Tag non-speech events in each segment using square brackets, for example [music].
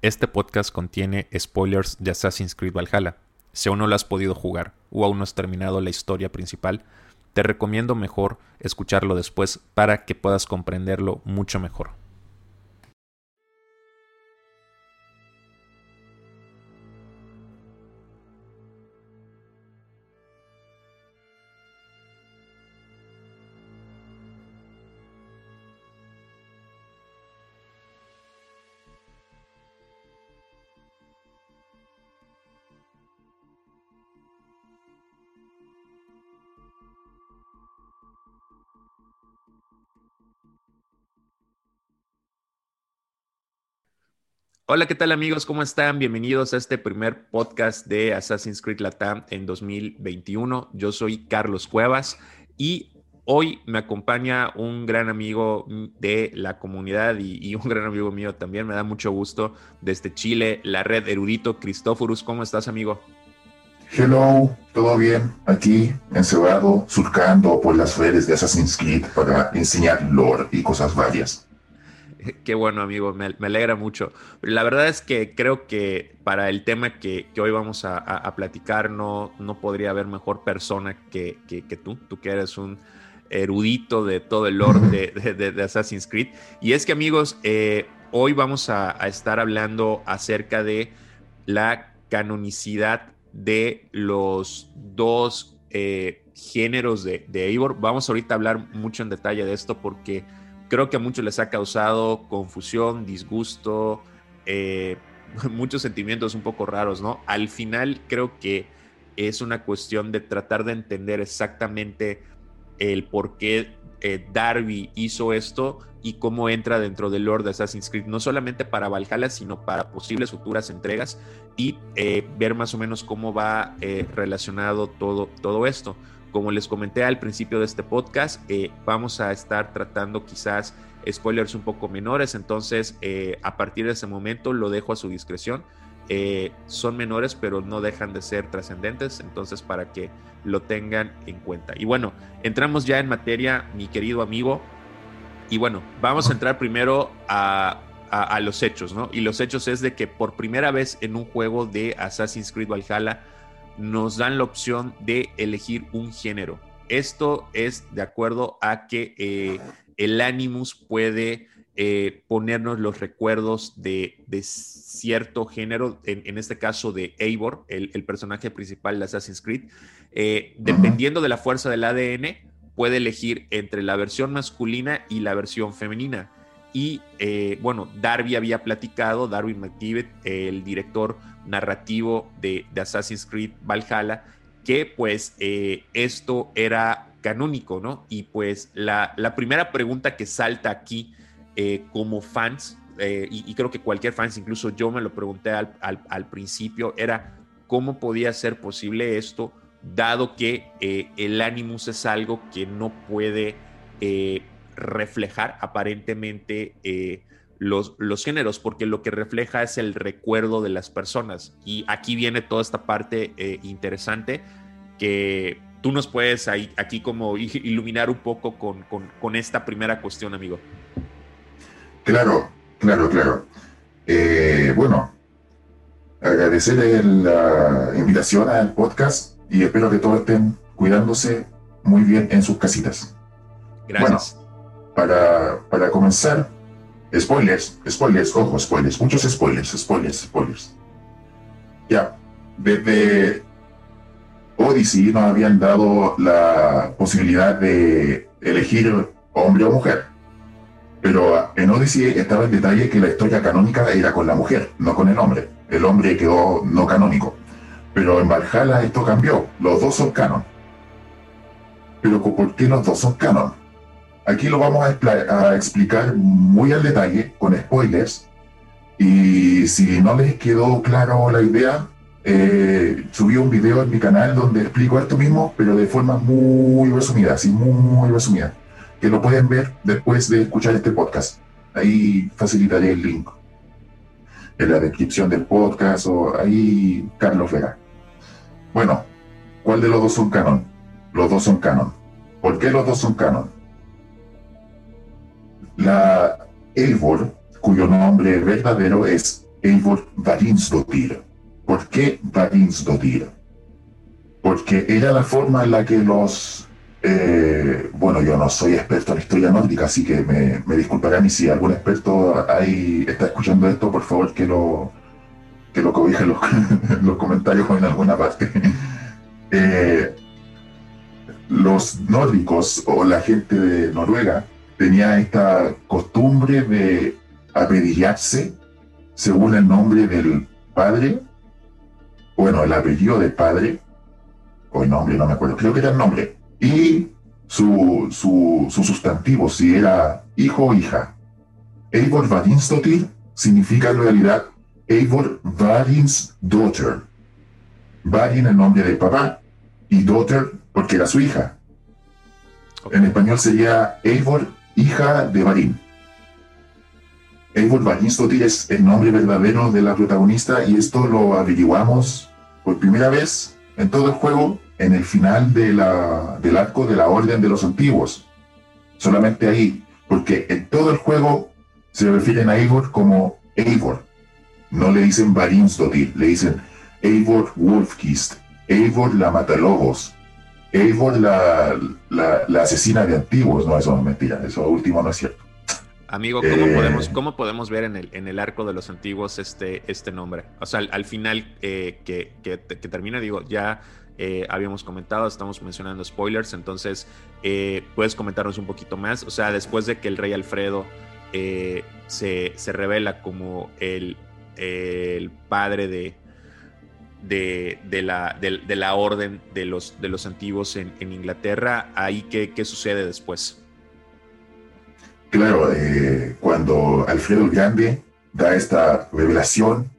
Este podcast contiene spoilers de Assassin's Creed Valhalla. Si aún no lo has podido jugar o aún no has terminado la historia principal, te recomiendo mejor escucharlo después para que puedas comprenderlo mucho mejor. Hola, ¿qué tal amigos? ¿Cómo están? Bienvenidos a este primer podcast de Assassin's Creed Latam en 2021. Yo soy Carlos Cuevas y hoy me acompaña un gran amigo de la comunidad y, un gran amigo mío también. Me da mucho gusto desde Chile, la red Erudito Cristóforus. ¿Cómo estás, amigo? Hello, ¿todo bien? Aquí, encerrado, surcando por las redes de Assassin's Creed para enseñar lore y cosas varias. [laughs] Qué bueno, amigo, me, alegra mucho. La verdad es que creo que para el tema que, hoy vamos a, platicar no, no podría haber mejor persona que, tú, tú que eres un erudito de todo el lore de, [laughs] Assassin's Creed. Y es que, amigos, eh, hoy vamos a, estar hablando acerca de la canonicidad de los dos eh, géneros de, de Eivor. Vamos ahorita a hablar mucho en detalle de esto porque creo que a muchos les ha causado confusión, disgusto, eh, [laughs] muchos sentimientos un poco raros, ¿no? Al final creo que es una cuestión de tratar de entender exactamente el por qué eh, Darby hizo esto y cómo entra dentro del Lord de Assassin's Creed, no solamente para Valhalla, sino para posibles futuras entregas y eh, ver más o menos cómo va relacionado todo, todo esto. Como les comenté al principio de este podcast, eh, vamos a estar tratando quizás spoilers un poco menores, entonces eh, a partir de ese momento lo dejo a su discreción. Eh, son menores, pero no dejan de ser trascendentes, entonces para que lo tengan en cuenta. Y bueno, entramos ya en materia, mi querido amigo. Y bueno, vamos a entrar primero a, a los hechos, ¿no? Y los hechos es de que por primera vez en un juego de Assassin's Creed Valhalla, nos dan la opción de elegir un género. Esto es de acuerdo a que eh, el Animus puede eh, ponernos los recuerdos de, cierto género, en, este caso de Eivor, el, personaje principal de Assassin's Creed. Eh, dependiendo de la fuerza del ADN, puede elegir entre la versión masculina y la versión femenina. Y bueno, Darby había platicado, Darby McDivitt, el director narrativo de, Assassin's Creed Valhalla, que pues eh, esto era canónico, ¿no? Y pues la, primera pregunta que salta aquí eh, como fans, eh, y, creo que cualquier fans, incluso yo me lo pregunté al, principio, era cómo podía ser posible esto, dado que el Animus es algo que no puede reflejar aparentemente los, los géneros, porque lo que refleja es el recuerdo de las personas. Y aquí viene toda esta parte eh, interesante que tú nos puedes ahí, aquí como iluminar un poco con, esta primera cuestión, amigo. Claro, claro, claro. Eh, bueno, agradecerle la invitación al podcast y espero que todos estén cuidándose muy bien en sus casitas. Gracias. Bueno, para, para comenzar, Spoilers, spoilers, ojo, spoilers, muchos spoilers, spoilers, spoilers. Ya, desde Odyssey nos habían dado la posibilidad de elegir hombre o mujer. Pero en Odyssey estaba el detalle que la historia canónica era con la mujer, no con el hombre. El hombre quedó no canónico. Pero en Valhalla esto cambió, los dos son canon. Pero ¿por qué los dos son canon? Aquí lo vamos a, explicar muy al detalle, con spoilers. Y si no les quedó claro la idea, eh, subí un video en mi canal donde explico esto mismo, pero de forma muy resumida, así muy resumida, que lo pueden ver después de escuchar este podcast. Ahí facilitaré el link en la descripción del podcast o ahí Carlos verá. Bueno, ¿cuál de los dos son canon? Los dos son canon. ¿Por qué los dos son canon? La Eivor, cuyo nombre verdadero es Eivor Varinsdottir. ¿Por qué Varinsdottir? Porque era la forma en la que los... eh, bueno, yo no soy experto en historia nórdica, así que me, me disculparán y si algún experto ahí está escuchando esto, por favor que lo, que lo cobije en los, [laughs] los comentarios o en alguna parte. Eh, los nórdicos o la gente de Noruega tenía esta costumbre de apedillarse según el nombre del padre, bueno, el apellido del padre, o el nombre, no me acuerdo, creo que era el nombre, y su, su, su sustantivo, si era hijo o hija. Eivor Varinsdottir significa en realidad Eivor Varins daughter. Varin el nombre del papá y daughter porque era su hija. En español sería Eivor, hija de Varin. Eivor Varinsdottir es el nombre verdadero de la protagonista y esto lo averiguamos por primera vez en todo el juego en el final de la, del arco de la Orden de los Antiguos. Solamente ahí, porque en todo el juego se refieren a Eivor como Eivor. No le dicen Varinsdottir, le dicen Eivor Wolfkist, Eivor la Matalobos, Eivor la, la, la asesina de antiguos. No, eso es mentira, eso último no es cierto. Amigo, ¿cómo, Eh. podemos, ¿cómo podemos ver en el, en el arco de los antiguos este, este nombre? O sea, al, al final eh, que, que- que termina, digo, ya eh, habíamos comentado, estamos mencionando spoilers, entonces, ¿puedes comentarnos un poquito más? O sea, después de que el rey Alfredo se, se revela como el, el padre de, de, la, de, la orden de los, de los antiguos en, en Inglaterra, ¿ahí qué, qué sucede después? Claro, eh, cuando Alfredo el Grande da esta revelación,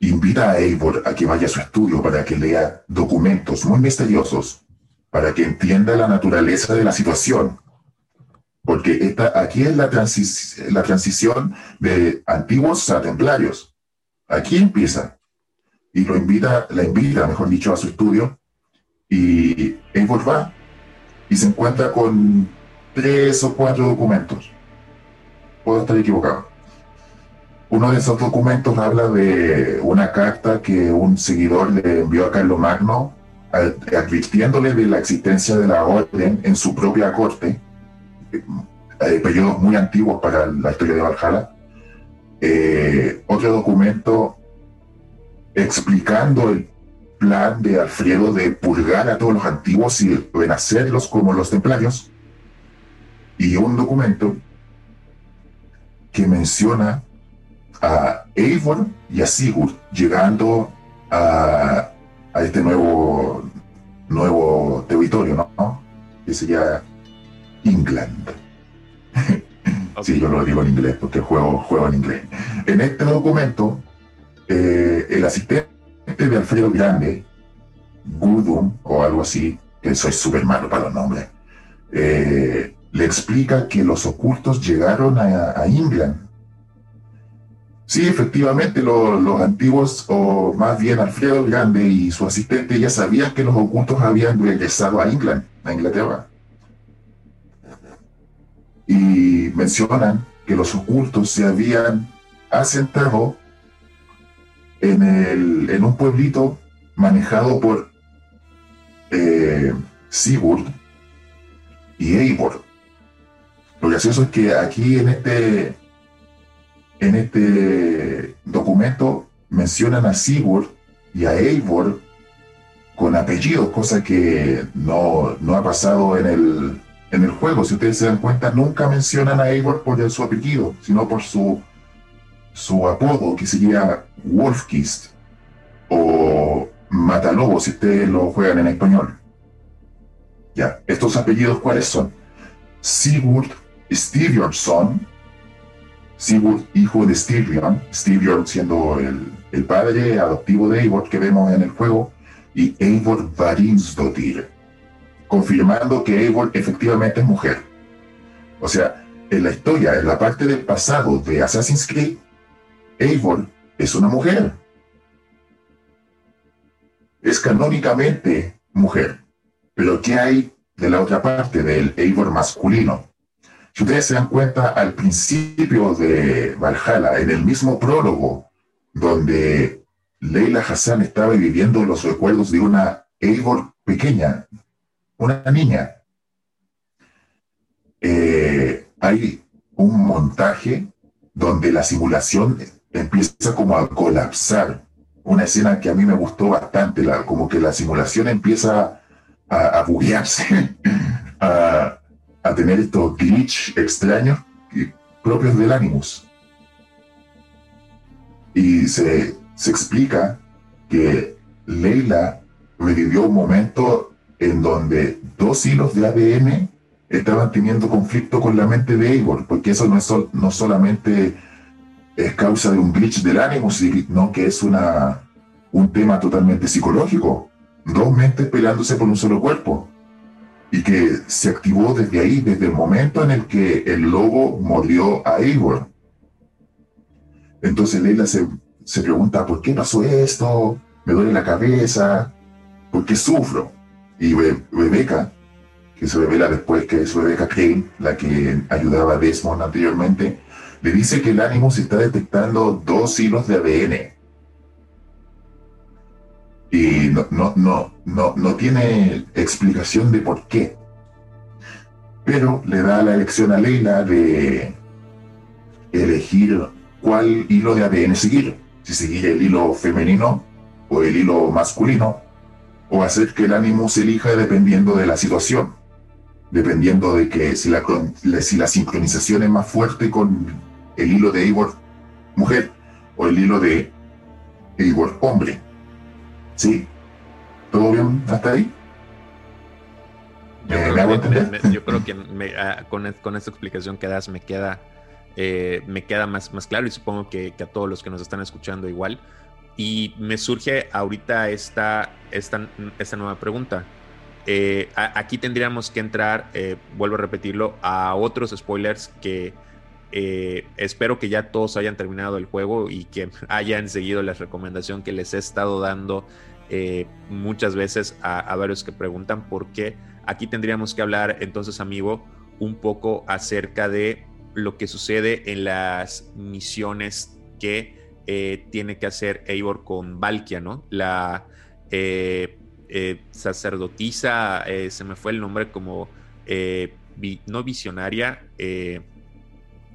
invita a Eivor a que vaya a su estudio para que lea documentos muy misteriosos, para que entienda la naturaleza de la situación. Porque esta, aquí es la, transi- la transición de antiguos a templarios. Aquí empieza. Y lo invita, la invita, mejor dicho, a su estudio. Y Eivor va y se encuentra con tres o cuatro documentos. Puedo estar equivocado. Uno de esos documentos habla de una carta que un seguidor le envió a Carlos Magno ad- advirtiéndole de la existencia de la orden en su propia corte, eh, periodos muy antiguos para la historia de Valhalla. Eh, otro documento explicando el plan de Alfredo de purgar a todos los antiguos y renacerlos como los templarios. Y un documento que menciona a Eivor y a Sigurd llegando a, a este nuevo, nuevo territorio, ¿no? Que sería England. [laughs] Sí, yo lo digo en inglés porque juego, juego en inglés. En este documento, eh, el asistente de Alfredo Grande, Gudum o algo así, que soy súper malo para los nombres, eh, le explica que los ocultos llegaron a, a England. Sí, efectivamente, lo- los antiguos, o más bien Alfredo Grande y su asistente, ya sabían que los ocultos habían regresado a England, a Inglaterra. Y mencionan que los ocultos se habían asentado en, el, en un pueblito manejado por eh, y Eivor. Lo gracioso es que aquí en este, en este documento mencionan a Sigurd y a Eivor con apellidos, cosa que no, no ha pasado en el, en el juego. Si ustedes se dan cuenta, nunca mencionan a Eivor por su apellido, sino por su, su apodo, que sería Wolfkist o Matalobo, si ustedes lo juegan en español. Ya, estos apellidos, ¿cuáles son? Sigurd Styrbjörnsson, Sigurd, hijo de Styrbjörn, Styrbjörn siendo el, el padre adoptivo de Eivor que vemos en el juego, y Eivor Varinsdottir, confirmando que Eivor efectivamente es mujer. O sea, en la historia, en la parte del pasado de Assassin's Creed, Eivor es una mujer. Es canónicamente mujer. Pero ¿qué hay de la otra parte, del Eivor masculino? Si ustedes se dan cuenta, al principio de Valhalla, en el mismo prólogo, donde Leila Hassan estaba viviendo los recuerdos de una Eivor pequeña, una niña. Eh, hay un montaje donde la simulación empieza como a colapsar. Una escena que a mí me gustó bastante, como que la simulación empieza a, a buguearse, [laughs] a, tener estos glitch extraños propios del Animus. Y se, se explica que Leila revivió un momento en donde dos hilos de ADN estaban teniendo conflicto con la mente de Eivor, porque eso no, es no solamente es causa de un glitch del ánimo, sino que es una, un tema totalmente psicológico. Dos mentes peleándose por un solo cuerpo. Y que se activó desde ahí, desde el momento en el que el lobo mordió a Eivor. Entonces Leila se, se pregunta, ¿por qué pasó esto? Me duele la cabeza, ¿por qué sufro? Y Rebecca, que se revela después que es Rebecca Kane, la que ayudaba a Desmond anteriormente, le dice que el ánimo se está detectando dos hilos de ADN. Y no, no, no, no, no tiene explicación de por qué. Pero le da la elección a Leila de elegir cuál hilo de ADN seguir. Si seguir el hilo femenino o el hilo masculino, o hacer que el ánimo se elija dependiendo de la situación, dependiendo de que si la, si la sincronización es más fuerte con el hilo de Eivor mujer o el hilo de Eivor hombre. ¿Sí? ¿Todo bien hasta ahí? Yo, creo, que, yo creo que [laughs] ah, con, con, esta explicación que das me queda, eh, me queda más, más claro y supongo que, a todos los que nos están escuchando igual. Y me surge ahorita esta, esta, esta nueva pregunta. Eh, aquí tendríamos que entrar, eh, vuelvo a repetirlo, a otros spoilers que eh, espero que ya todos hayan terminado el juego y que [laughs] hayan seguido la recomendación que les he estado dando eh, muchas veces a, varios que preguntan por qué. Aquí tendríamos que hablar entonces, amigo, un poco acerca de lo que sucede en las misiones que eh, tiene que hacer Eivor con Valkia, ¿no? La sacerdotisa, se me fue el nombre como, no visionaria,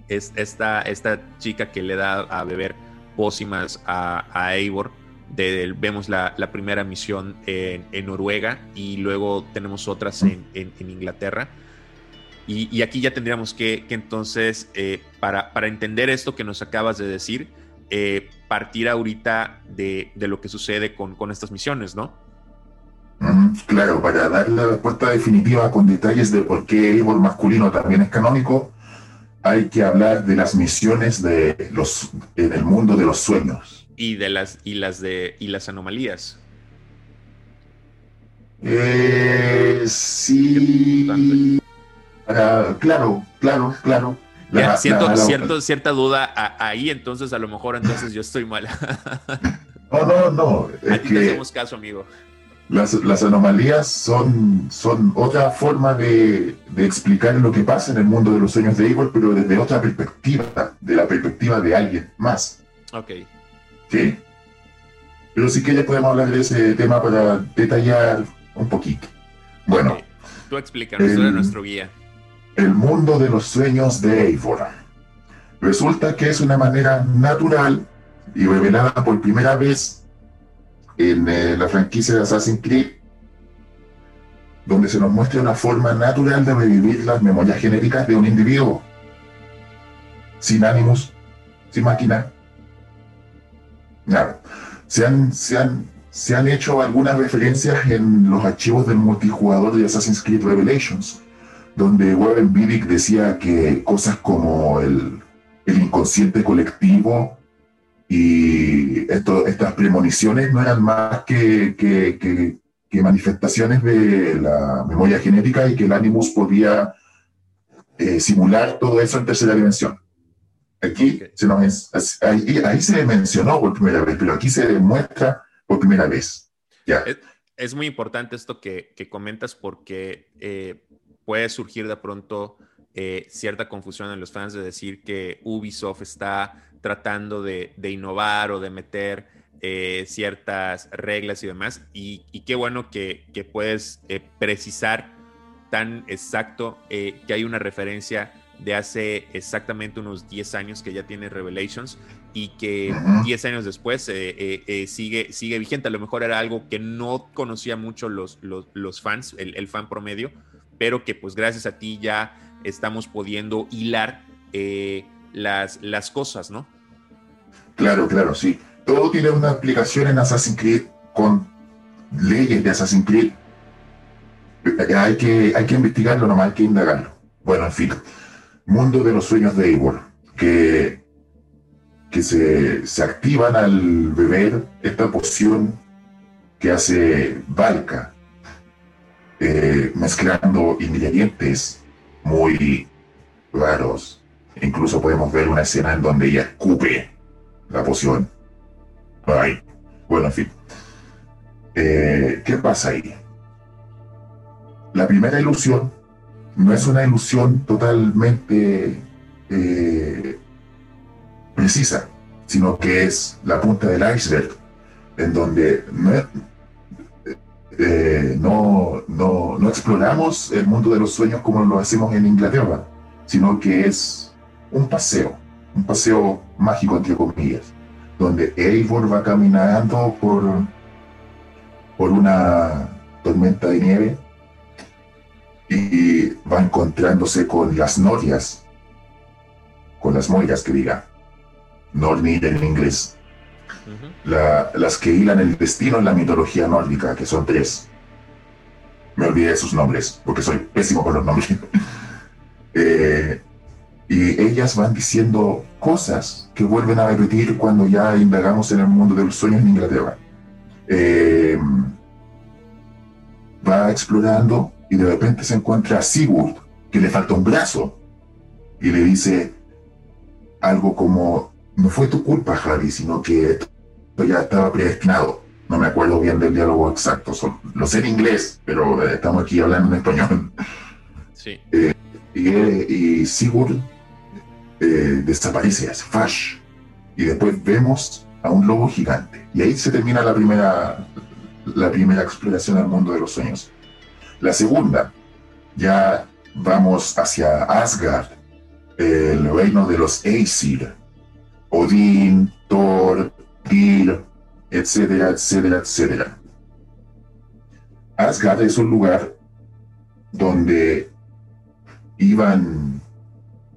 es esta, esta chica que le da a beber pócimas a, a Eivor. vemos la, primera misión en, Noruega y luego tenemos otras en, Inglaterra. Y, aquí ya tendríamos que, entonces, eh, para, para, entender esto que nos acabas de decir, eh, partir ahorita de, lo que sucede con, con estas misiones, ¿no? Claro, para dar la respuesta definitiva con detalles de por qué Eivor masculino también es canónico, hay que hablar de las misiones de los en el mundo de los sueños y de las y las de y las anomalías. Eh, sí. claro, claro, claro. siento, cierta duda ahí, entonces a lo mejor entonces yo estoy mal. [laughs] no, no, no. a ti te hacemos caso, amigo. Las, anomalías son, son otra forma de, explicar lo que pasa en el mundo de los sueños de Igor, pero desde otra perspectiva, de la perspectiva de alguien más. Ok. Sí. Pero sí que ya podemos hablar de ese tema para detallar un poquito. Bueno. Tú explícanos, eres nuestro guía. El mundo de los sueños de Eivor. Resulta que es una manera natural y revelada por primera vez en eh, la franquicia de Assassin's Creed, donde se nos muestra una forma natural de revivir las memorias genéticas de un individuo, sin ánimos, sin máquina. se han, se, han, se han hecho algunas referencias en los archivos del multijugador de Assassin's Creed Revelations, donde Warren Vidic decía que cosas como el, el inconsciente colectivo y esto, estas premoniciones no eran más que, que, manifestaciones de la memoria genética y que el Animus podía eh, simular todo eso en tercera dimensión. Aquí se nos, ahí, ahí, se mencionó por primera vez, pero aquí se demuestra por primera vez. Ya. Es, muy importante esto que, que comentas porque eh, puede surgir de pronto eh, cierta confusión en los fans de decir que Ubisoft está tratando de, innovar o de meter eh, ciertas reglas y demás. Y, qué bueno que, puedes eh, precisar tan exacto que hay una referencia de hace exactamente unos 10 años que ya tiene Revelations y que 10 años después eh, eh, eh, sigue, sigue vigente. A lo mejor era algo que no conocía mucho los, los, fans, el, fan promedio, pero que pues gracias a ti ya estamos pudiendo hilar las, las cosas, ¿no? Claro, claro, sí. Todo tiene una aplicación en Assassin's Creed con leyes de Assassin's Creed. Hay que, hay que investigarlo, nomás hay que indagarlo. Bueno, en fin. Mundo de los sueños de Eivor, que, que se, se activan al beber esta poción que hace Valka, eh, mezclando ingredientes muy raros. Incluso podemos ver una escena en donde ella escupe la poción. Ay, bueno, en fin. Eh, ¿Qué pasa ahí? La primera ilusión no es una ilusión totalmente eh, precisa, sino que es la punta del iceberg, en donde eh, no, no, no, exploramos el mundo de los sueños como lo hacemos en Inglaterra, sino que es un paseo, un paseo mágico entre comillas, donde Eivor va caminando por, por una tormenta de nieve y va encontrándose con las norias, con las moiras que diga, Nornir en inglés, las que hilan el destino en la mitología nórdica, que son tres. Me olvidé de sus nombres, porque soy pésimo con los nombres. [laughs] Eh, y ellas van diciendo cosas que vuelven a repetir cuando ya indagamos en el mundo de los sueños en Inglaterra. Eh, va explorando y de repente se encuentra a Sigurd, que le falta un brazo, y le dice algo como, no fue tu culpa, Harry, sino que esto ya estaba predestinado. No me acuerdo bien del diálogo exacto, lo sé en inglés, pero eh, estamos aquí hablando en español. Sí. Eh, y, Sigurd eh, desaparece, hace Fash, y después vemos a un lobo gigante. Y ahí se termina la primera, la primera exploración al mundo de los sueños. La segunda, ya vamos hacia Asgard, el reino de los Aesir, Odín, Thor, Tyr, etcétera, etcétera, etcétera. Asgard es un lugar donde iban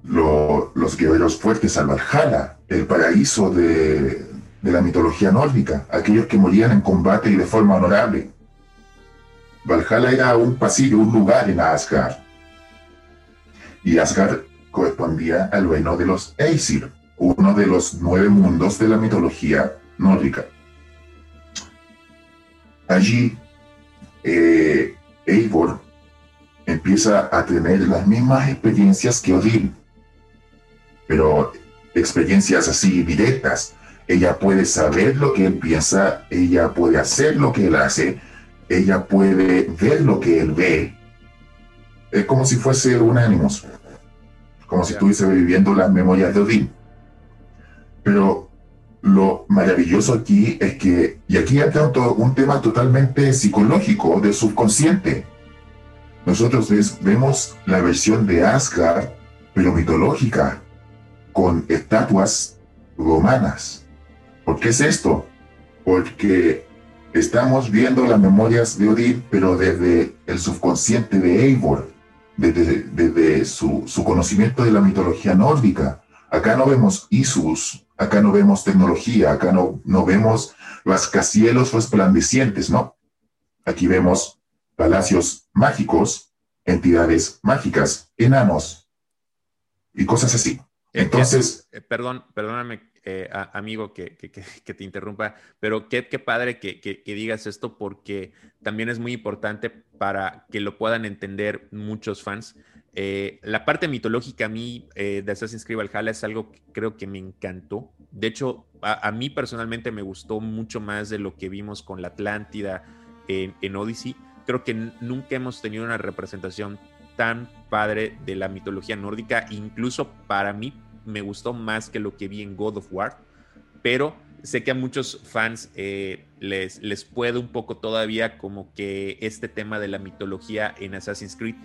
los guerreros fuertes al Valhalla, el paraíso de, de la mitología nórdica, aquellos que morían en combate y de forma honorable. Valhalla era un pasillo, un lugar en Asgard. Y Asgard correspondía al reino de los Aesir, uno de los nueve mundos de la mitología nórdica. Allí, eh, Eivor empieza a tener las mismas experiencias que Odín, pero experiencias así directas. Ella puede saber lo que él piensa, ella puede hacer lo que él hace, ella puede ver lo que él ve. Es como si fuese un ánimos, como si estuviese viviendo las memorias de Odín. Pero lo maravilloso aquí es que, y aquí entra un tema totalmente psicológico, del subconsciente. Nosotros vemos la versión de Asgard, pero mitológica, con estatuas romanas. ¿Por qué es esto? Porque Estamos viendo las memorias de Odín, pero desde el subconsciente de Eivor, desde, su, conocimiento de la mitología nórdica. Acá no vemos Isus, acá no vemos tecnología, acá no, no vemos rascacielos resplandecientes, ¿no? Aquí vemos palacios mágicos, entidades mágicas, enanos y cosas así. Entonces. Eh, perdón, perdóname, eh, amigo, que, te interrumpa, pero qué, qué padre que, digas esto porque también es muy importante para que lo puedan entender muchos fans. Eh, la parte mitológica a mí eh, de Assassin's Creed Valhalla es algo que creo que me encantó. De hecho, a, mí personalmente me gustó mucho más de lo que vimos con la Atlántida en, en Odyssey. Creo que nunca hemos tenido una representación tan padre de la mitología nórdica, incluso para mí me gustó más que lo que vi en God of War, pero sé que a muchos fans eh, les, les puede un poco todavía como que este tema de la mitología en Assassin's Creed,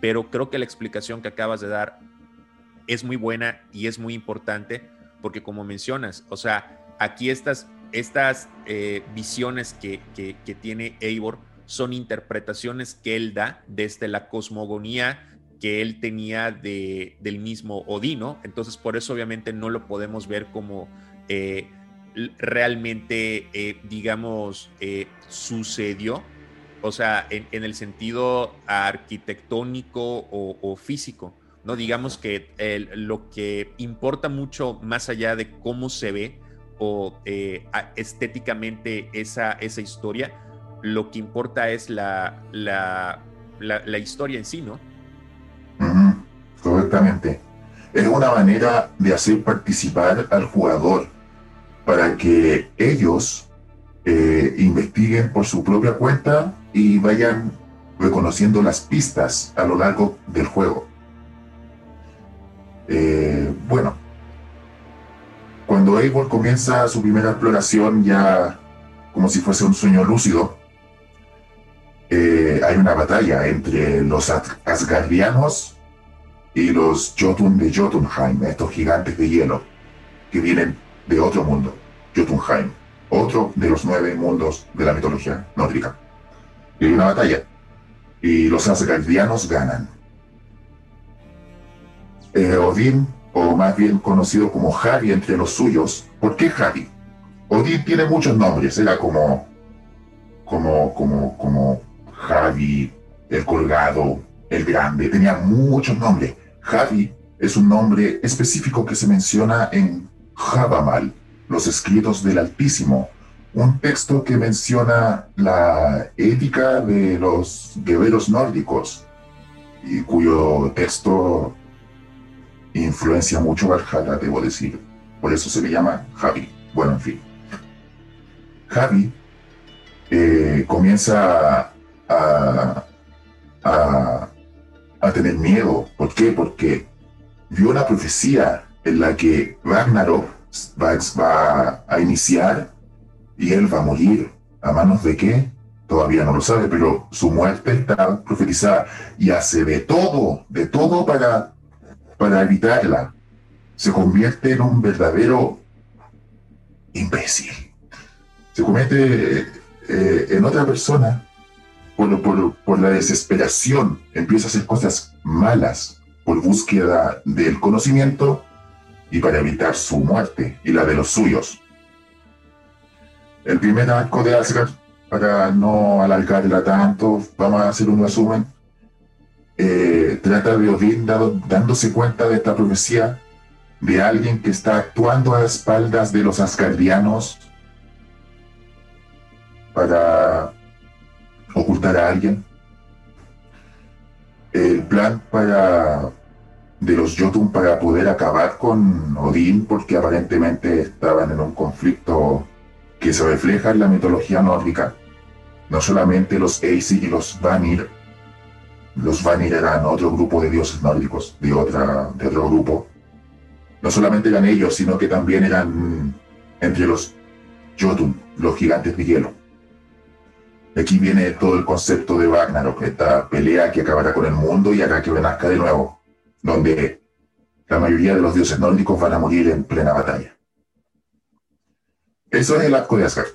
pero creo que la explicación que acabas de dar es muy buena y es muy importante porque como mencionas, o sea, aquí estas, estas eh, visiones que, que, que, tiene Eivor son interpretaciones que él da desde la cosmogonía que él tenía de, del mismo Odino, entonces por eso obviamente no lo podemos ver como... Eh, realmente, eh, digamos, eh, sucedió, o sea, en, el sentido arquitectónico o, físico, ¿no? Digamos que lo que importa mucho más allá de cómo se ve o estéticamente esa, esa historia, lo que importa es la, la, la, historia en sí, ¿no? correctamente. Es una manera de hacer participar al jugador para que ellos eh, investiguen por su propia cuenta y vayan reconociendo las pistas a lo largo del juego. Eh, bueno, cuando Eivor comienza su primera exploración ya como si fuese un sueño lúcido, eh, hay una batalla entre los Asgardianos y los Jotun de Jotunheim, estos gigantes de hielo que vienen de otro mundo, Jotunheim, otro de los nueve mundos de la mitología nórdica. Y hay una batalla, y los Asgardianos ganan. Eh, Odín, o más bien conocido como Javi entre los suyos, ¿por qué Javi? Odín tiene muchos nombres, era como, como, como, como Javi, el colgado, el grande, tenía muchos nombres. Javi es un nombre específico que se menciona en Javamal, los escritos del Altísimo, un texto que menciona la ética de los guerreros nórdicos y cuyo texto influencia mucho Valhalla, debo decir. Por eso se le llama Javi. Bueno, en fin. Javi eh, comienza a, a, a tener miedo. ¿Por qué? Porque vio una profecía en la que Ragnarok va, a iniciar y él va a morir. ¿A manos de qué? Todavía no lo sabe, pero su muerte está profetizada y hace de todo, de todo para, para evitarla. Se convierte en un verdadero imbécil. Se convierte eh, en otra persona por, por, por la desesperación. Empieza a hacer cosas malas por búsqueda del conocimiento y para evitar su muerte y la de los suyos. El primer arco de Asgard, para no alargarla tanto, vamos a hacer un resumen. Eh, trata de Odín dándose cuenta de esta profecía de alguien que está actuando a espaldas de los asgardianos para ocultar a alguien. El plan para de los Jotun para poder acabar con Odín porque aparentemente estaban en un conflicto que se refleja en la mitología nórdica. No solamente los Aesir y los Vanir, los Vanir eran otro grupo de dioses nórdicos, de, otra, de otro grupo. No solamente eran ellos, sino que también eran entre los Jotun, los gigantes de hielo. Aquí viene todo el concepto de Ragnarok, esta pelea que acabará con el mundo y hará que renazca de nuevo donde la mayoría de los dioses nórdicos van a morir en plena batalla. Eso es el arco de Asgard.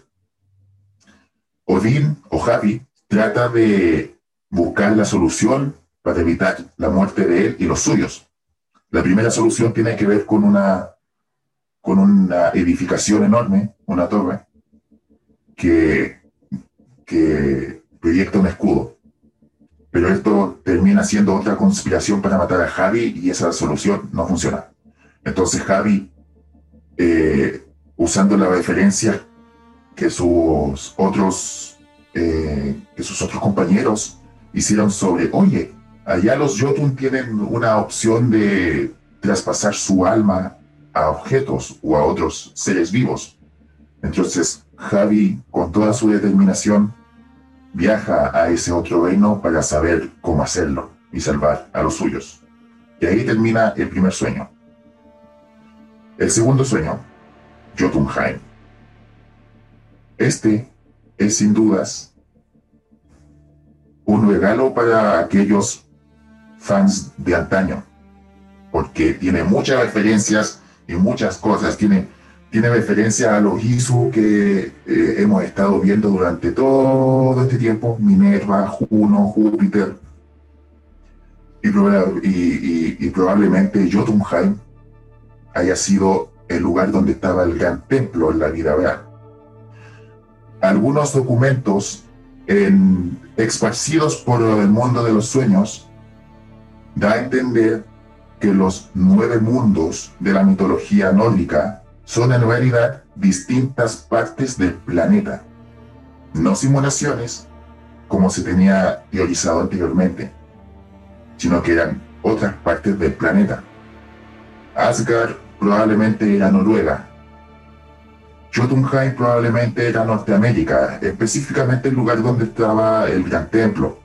Odín o Javi trata de buscar la solución para evitar la muerte de él y los suyos. La primera solución tiene que ver con una, con una edificación enorme, una torre, que, que proyecta un escudo. Pero esto termina siendo otra conspiración para matar a Javi y esa solución no funciona. Entonces Javi, eh, usando la referencia que sus otros, eh, que sus otros compañeros hicieron sobre, oye, allá los Jotun tienen una opción de traspasar su alma a objetos o a otros seres vivos. Entonces Javi, con toda su determinación, viaja a ese otro reino para saber cómo hacerlo y salvar a los suyos. Y ahí termina el primer sueño. El segundo sueño, Jotunheim. Este es sin dudas un regalo para aquellos fans de antaño, porque tiene muchas referencias y muchas cosas. Tiene, tiene referencia a los Isu que eh, hemos estado viendo durante todo este tiempo: Minerva, Juno, Júpiter. Y, y probablemente Jotunheim haya sido el lugar donde estaba el gran templo en la vida real. Algunos documentos en, esparcidos por el mundo de los sueños da a entender que los nueve mundos de la mitología nórdica son en realidad distintas partes del planeta, no simulaciones como se tenía teorizado anteriormente, sino que eran otras partes del planeta. Asgard probablemente era Noruega. Jotunheim probablemente era Norteamérica, específicamente el lugar donde estaba el Gran Templo.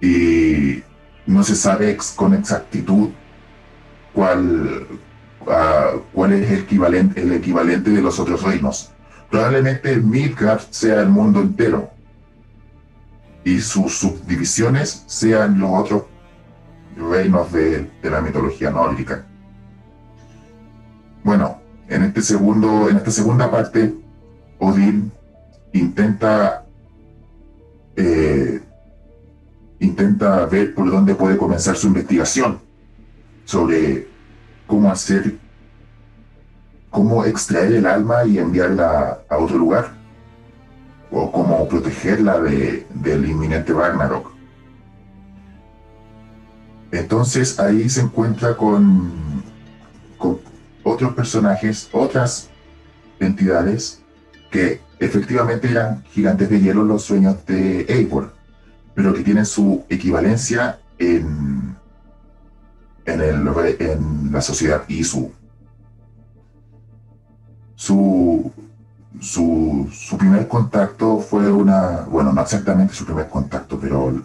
Y no se sabe con exactitud cuál, ah, cuál es el equivalente, el equivalente de los otros reinos. Probablemente Midgard sea el mundo entero y sus subdivisiones sean los otros reinos de, la mitología nórdica. Bueno, en, este segundo, en esta segunda parte, Odín intenta, eh, intenta ver por dónde puede comenzar su investigación sobre cómo hacer, cómo extraer el alma y enviarla a otro lugar, o cómo protegerla de, del inminente Ragnarok. Entonces ahí se encuentra con, con otros personajes, otras entidades que efectivamente eran gigantes de hielo los sueños de Eivor, pero que tienen su equivalencia en, en, el, en la sociedad Isu. Su, su, su primer contacto fue una, bueno, no exactamente su primer contacto, pero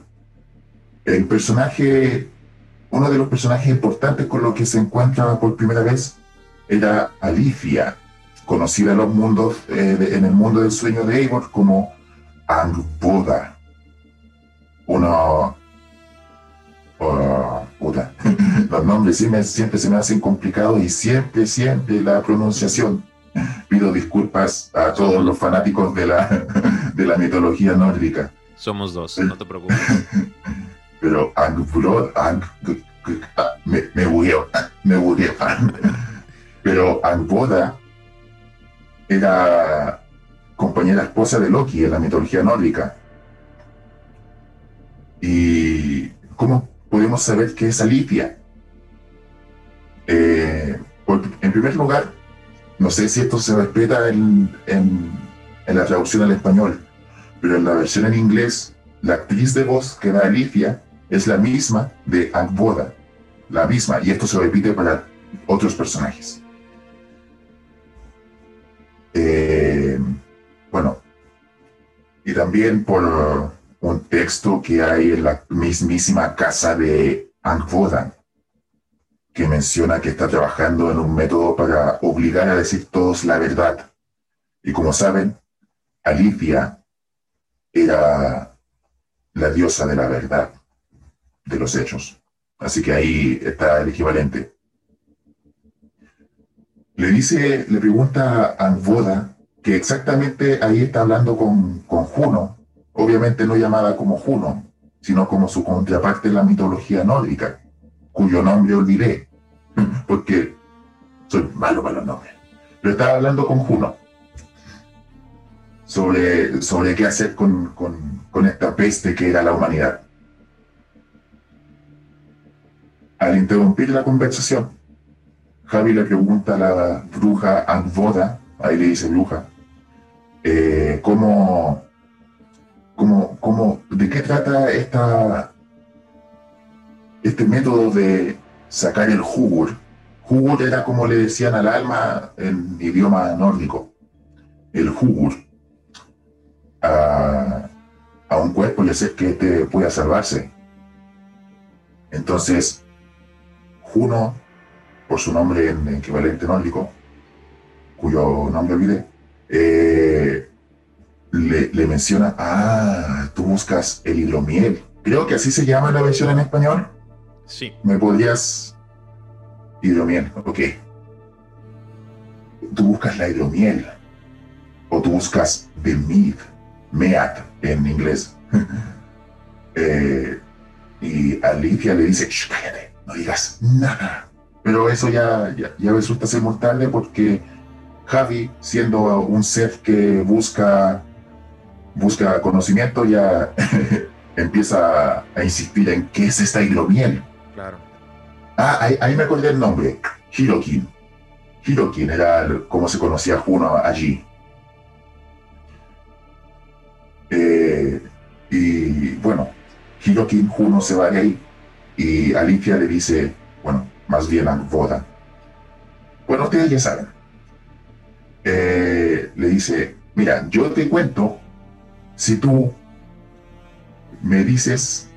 el personaje uno de los personajes importantes con los que se encuentra por primera vez era Alicia, conocida en, los mundos, eh, en el mundo del sueño de Eivor como Angboda. Una... Uh, [laughs] los nombres siempre se me hacen complicados y siempre, siempre la pronunciación. Pido disculpas a todos los fanáticos de la, [laughs] de la mitología nórdica. Somos dos, no te preocupes. [laughs] pero me, me murió, me murió. Pero Angboda era compañera esposa de Loki en la mitología nórdica. ¿Y cómo podemos saber que es Alicia? Eh, en primer lugar, no sé si esto se respeta en, en, en, la traducción al español, pero en la versión en inglés, la actriz de voz que da Alicia es la misma de Angboda, la misma, y esto se repite para otros personajes. Eh, bueno, y también por un texto que hay en la mismísima casa de Angboda, que menciona que está trabajando en un método para obligar a decir todos la verdad. Y como saben, Alicia era la diosa de la verdad de los hechos. Así que ahí está el equivalente. Le dice, le pregunta a Anvoda que exactamente ahí está hablando con, con Juno, obviamente no llamada como Juno, sino como su contraparte en la mitología nórdica, cuyo nombre olvidé, [laughs] porque soy malo para los nombres. Pero estaba hablando con Juno sobre, sobre qué hacer con, con, esta peste que era la humanidad. Al interrumpir la conversación, Javi le pregunta a la bruja Angvoda, ahí le dice bruja, eh, ¿cómo, cómo, cómo, de qué trata esta, este método de sacar el jugur? Jugur era como le decían al alma en idioma nórdico, el jugur. A, a un cuerpo y hacer que te pueda salvarse. Entonces, Juno, por su nombre en equivalente nórdico, cuyo nombre olvidé, eh, le, menciona, ah, tú buscas el hidromiel. Creo que así se llama la versión en español. Sí. ¿Me podrías... Hidromiel, ok. Tú buscas la hidromiel. O tú buscas the mead, meat en inglés. [laughs] Eh, y Alicia le dice, cállate, no digas nada. Pero eso ya, ya, resulta ser muy tarde porque Javi, siendo un ser que busca, busca conocimiento, ya [laughs] empieza a, insistir en qué es esta hidromiel. Claro. Ah, ahí, me acordé el nombre, Hirokin. Hirokin era como se conocía Juno allí. Eh, y bueno, Hirokin Juno se va de ahí y Alicia le dice, bueno, más bien a Voda. Bueno, ustedes ya saben. Eh, le dice, mira, yo te cuento si tú me dices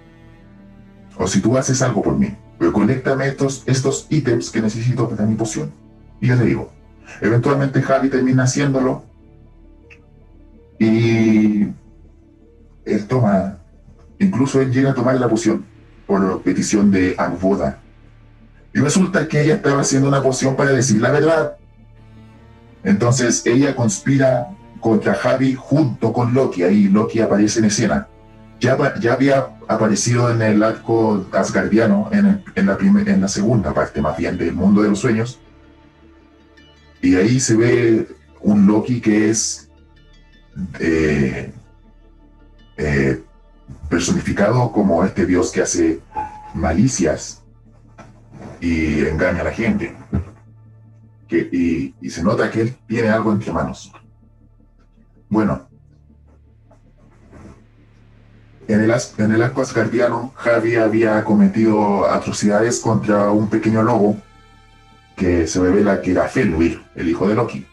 o si tú haces algo por mí, pero conéctame estos, estos ítems que necesito para mi poción. Y yo te digo, eventualmente Javi termina haciéndolo y él toma, incluso él llega a tomar la poción por petición de Agvoda. Y resulta que ella estaba haciendo una poción para decir la verdad. Entonces ella conspira contra Javi junto con Loki. Ahí Loki aparece en escena. Ya, ya había aparecido en el arco asgardiano, en, en, la en la segunda parte más bien del mundo de los sueños. Y ahí se ve un Loki que es eh, eh, personificado como este dios que hace malicias y engaña a la gente. Que, y, se nota que él tiene algo entre manos. Bueno, en el, en el asgardiano, Javi había cometido atrocidades contra un pequeño lobo que se revela que era Fenrir, el hijo de Loki.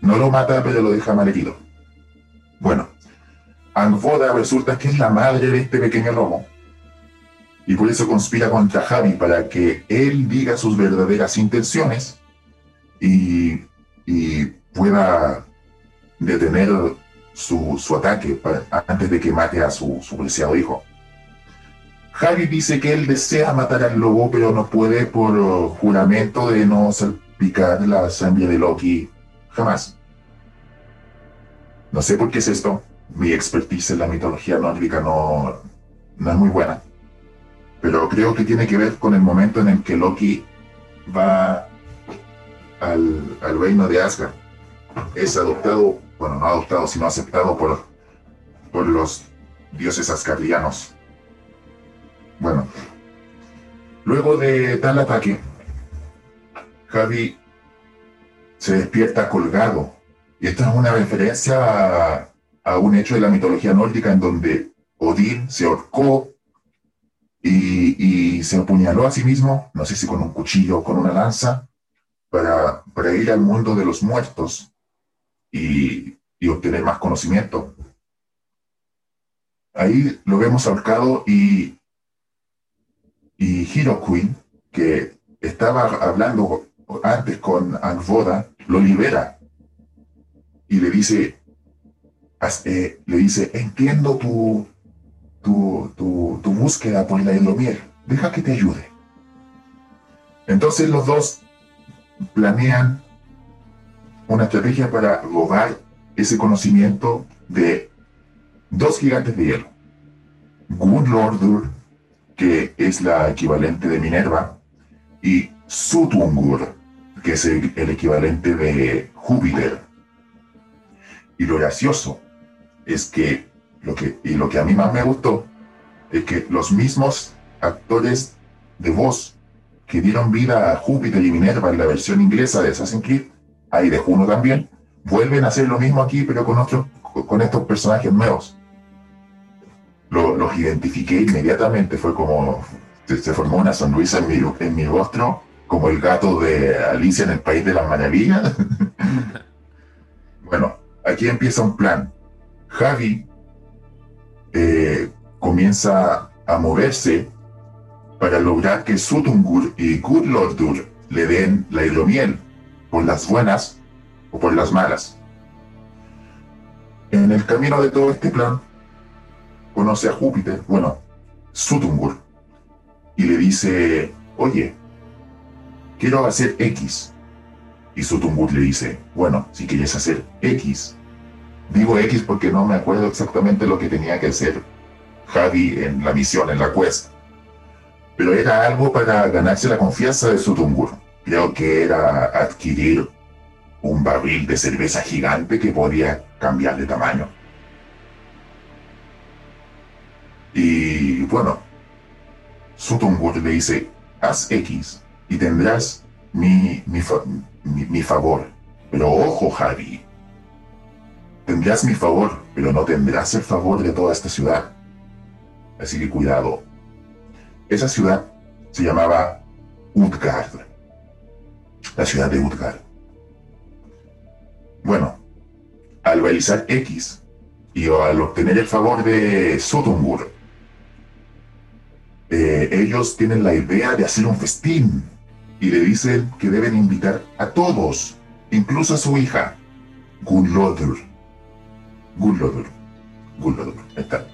No lo mata, pero lo deja malherido. Bueno, Angvoda resulta que es la madre de este pequeño lobo. Y por eso conspira contra Javi para que él diga sus verdaderas intenciones y, pueda detener su, ataque antes de que mate a su, su preciado hijo. Javi dice que él desea matar al lobo, pero no puede por juramento de no salpicar la sangre de Loki jamás. No sé por qué es esto, mi expertise en la mitología nórdica no, no es muy buena. Pero creo que tiene que ver con el momento en el que Loki va al, al reino de Asgard. Es adoptado, bueno, no adoptado, sino aceptado por, por los dioses asgardianos. Bueno, luego de tal ataque, Javi se despierta colgado. Y esta es una referencia a, un hecho de la mitología nórdica en donde Odín se ahorcó y, se apuñaló a sí mismo, no sé si con un cuchillo o con una lanza, para ir al mundo de los muertos y, obtener más conocimiento. Ahí lo vemos ahorcado y, y Queen, que estaba hablando antes con Anvoda, lo libera y le dice, eh, le dice, entiendo tu, tu, tu, búsqueda por la hidromiel, deja que te ayude. Entonces los dos planean una estrategia para robar ese conocimiento de dos gigantes de hielo. Gunlordur, que es la equivalente de Minerva, y Sutungur, que es el, el equivalente de Júpiter. Y lo gracioso es que lo que, y lo que a mí más me gustó, es que los mismos actores de voz que dieron vida a Júpiter y Minerva en la versión inglesa de Assassin's Creed, ahí de Juno también, vuelven a hacer lo mismo aquí, pero con, otros, con estos personajes nuevos. los identifiqué inmediatamente, fue como, se, formó una sonrisa en mi, en mi rostro, como el gato de Alicia en el País de las Maravillas. [laughs] bueno, aquí empieza un plan. Javi eh, comienza a moverse para lograr que Sutungur y Gudlordur le den la hidromiel, por las buenas o por las malas. En el camino de todo este plan, conoce a Júpiter, bueno, Sutungur, y le dice, oye, quiero hacer X. Y Sutungur le dice, bueno, si quieres hacer X, digo X porque no me acuerdo exactamente lo que tenía que hacer Javi en la misión, en la quest. Pero era algo para ganarse la confianza de Sutungur. Creo que era adquirir un barril de cerveza gigante que podía cambiar de tamaño. Y bueno, Sutungur le dice, haz X y tendrás mi, mi, mi, favor. Pero ojo, Javi. Tendrás mi favor, pero no tendrás el favor de toda esta ciudad. Así que cuidado. Esa ciudad se llamaba Utgard. La ciudad de Utgard. Bueno, al realizar X y al obtener el favor de Sutungur, eh, ellos tienen la idea de hacer un festín y le dicen que deben invitar a todos, incluso a su hija, Gunlodur. Gunlodur. Gunlodur, está.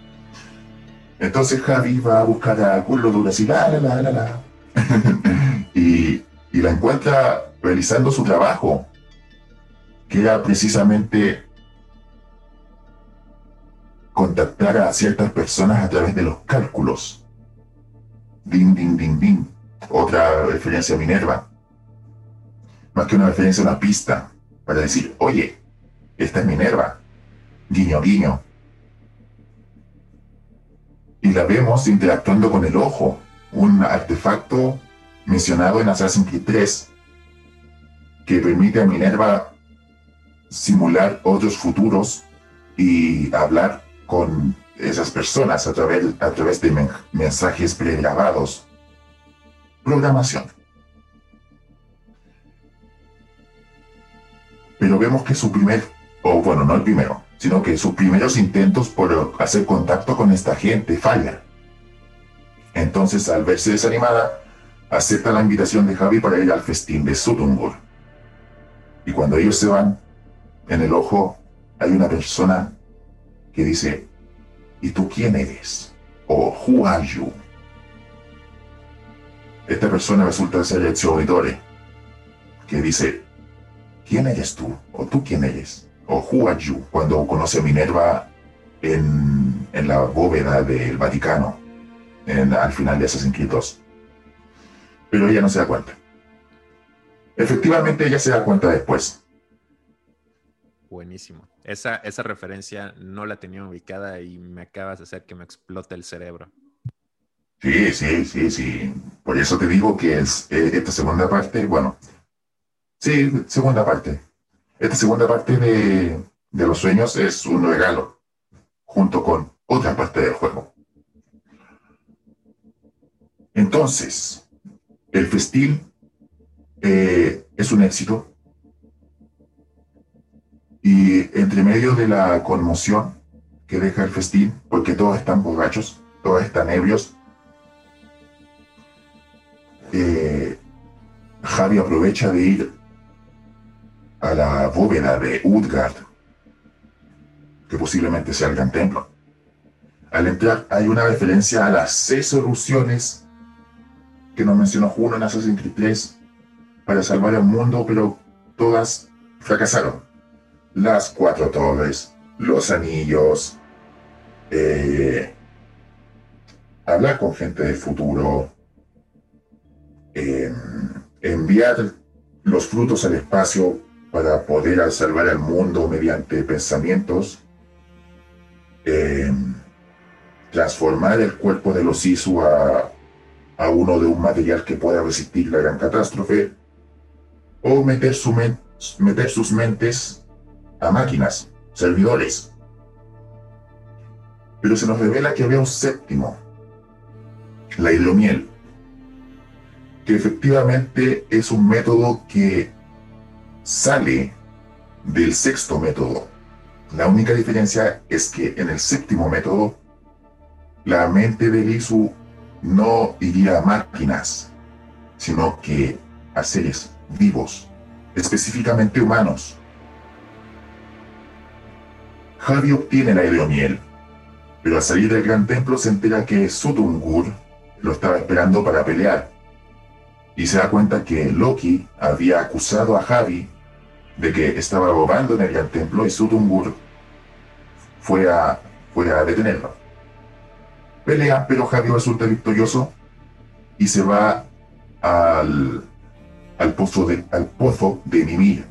Entonces Javi va a buscar a Gunlodur así, la, la, la, la, [laughs] y la encuentra realizando su trabajo, que era precisamente contactar a ciertas personas a través de los cálculos Ding, ding, ding, ding. Otra referencia a Minerva. Más que una referencia a una pista para decir, oye, esta es Minerva. Guiño, guiño. Y la vemos interactuando con el ojo, un artefacto mencionado en Assassin's Creed 3 que permite a Minerva simular otros futuros y hablar con esas personas a través, de mensajes pregrabados. Programación. Pero vemos que su primer, o bueno, no el primero, sino que sus primeros intentos por hacer contacto con esta gente fallan. Entonces, al verse desanimada, acepta la invitación de Javi para ir al festín de Sutungur. Y cuando ellos se van, en el ojo hay una persona que dice, ¿Y tú quién eres? O who are you? Esta persona resulta ser el auditore, que dice, ¿quién eres tú? ¿O tú quién eres? ¿O who are you? Cuando conoce a Minerva en, en la bóveda del Vaticano, en, al final de Assassin's Creed 2. Pero ella no se da cuenta. Efectivamente, ella se da cuenta después. Buenísimo. Esa, esa referencia no la tenía ubicada y me acabas de hacer que me explote el cerebro. Sí, sí, sí, sí. Por eso te digo que es, eh, esta segunda parte, bueno, sí, segunda parte. Esta segunda parte de, de los sueños es un regalo, junto con otra parte del juego. Entonces, el festín eh, es un éxito y entre medio de la conmoción que deja el festín, porque todos están borrachos, todos están ebrios, eh, Javi aprovecha de ir a la bóveda de Utgard, que posiblemente sea el gran templo. Al entrar hay una referencia a las seis soluciones que nos mencionó Juno en Assassin's Creed 3 para salvar al mundo, pero todas fracasaron. Las cuatro torres, los anillos, eh, hablar con gente del futuro, em, enviar los frutos al espacio para poder salvar al mundo mediante pensamientos, em, transformar el cuerpo de los Isu a, a, uno de un material que pueda resistir la gran catástrofe, o meter, su meter sus mentes a máquinas, servidores. Pero se nos revela que había un séptimo, la hidromiel, que efectivamente es un método que sale del sexto método. La única diferencia es que en el séptimo método, la mente de Lisu no iría a máquinas, sino que a seres vivos, específicamente humanos. Javi obtiene la hidromiel, pero al salir del gran templo se entera que Sutungur lo estaba esperando para pelear. Y se da cuenta que Loki había acusado a Javi de que estaba robando en el gran templo y Sutungur fue a, fue a detenerlo. Pelea, pero Javi resulta victorioso y se va al, al, pozo, de, al pozo de Mimir,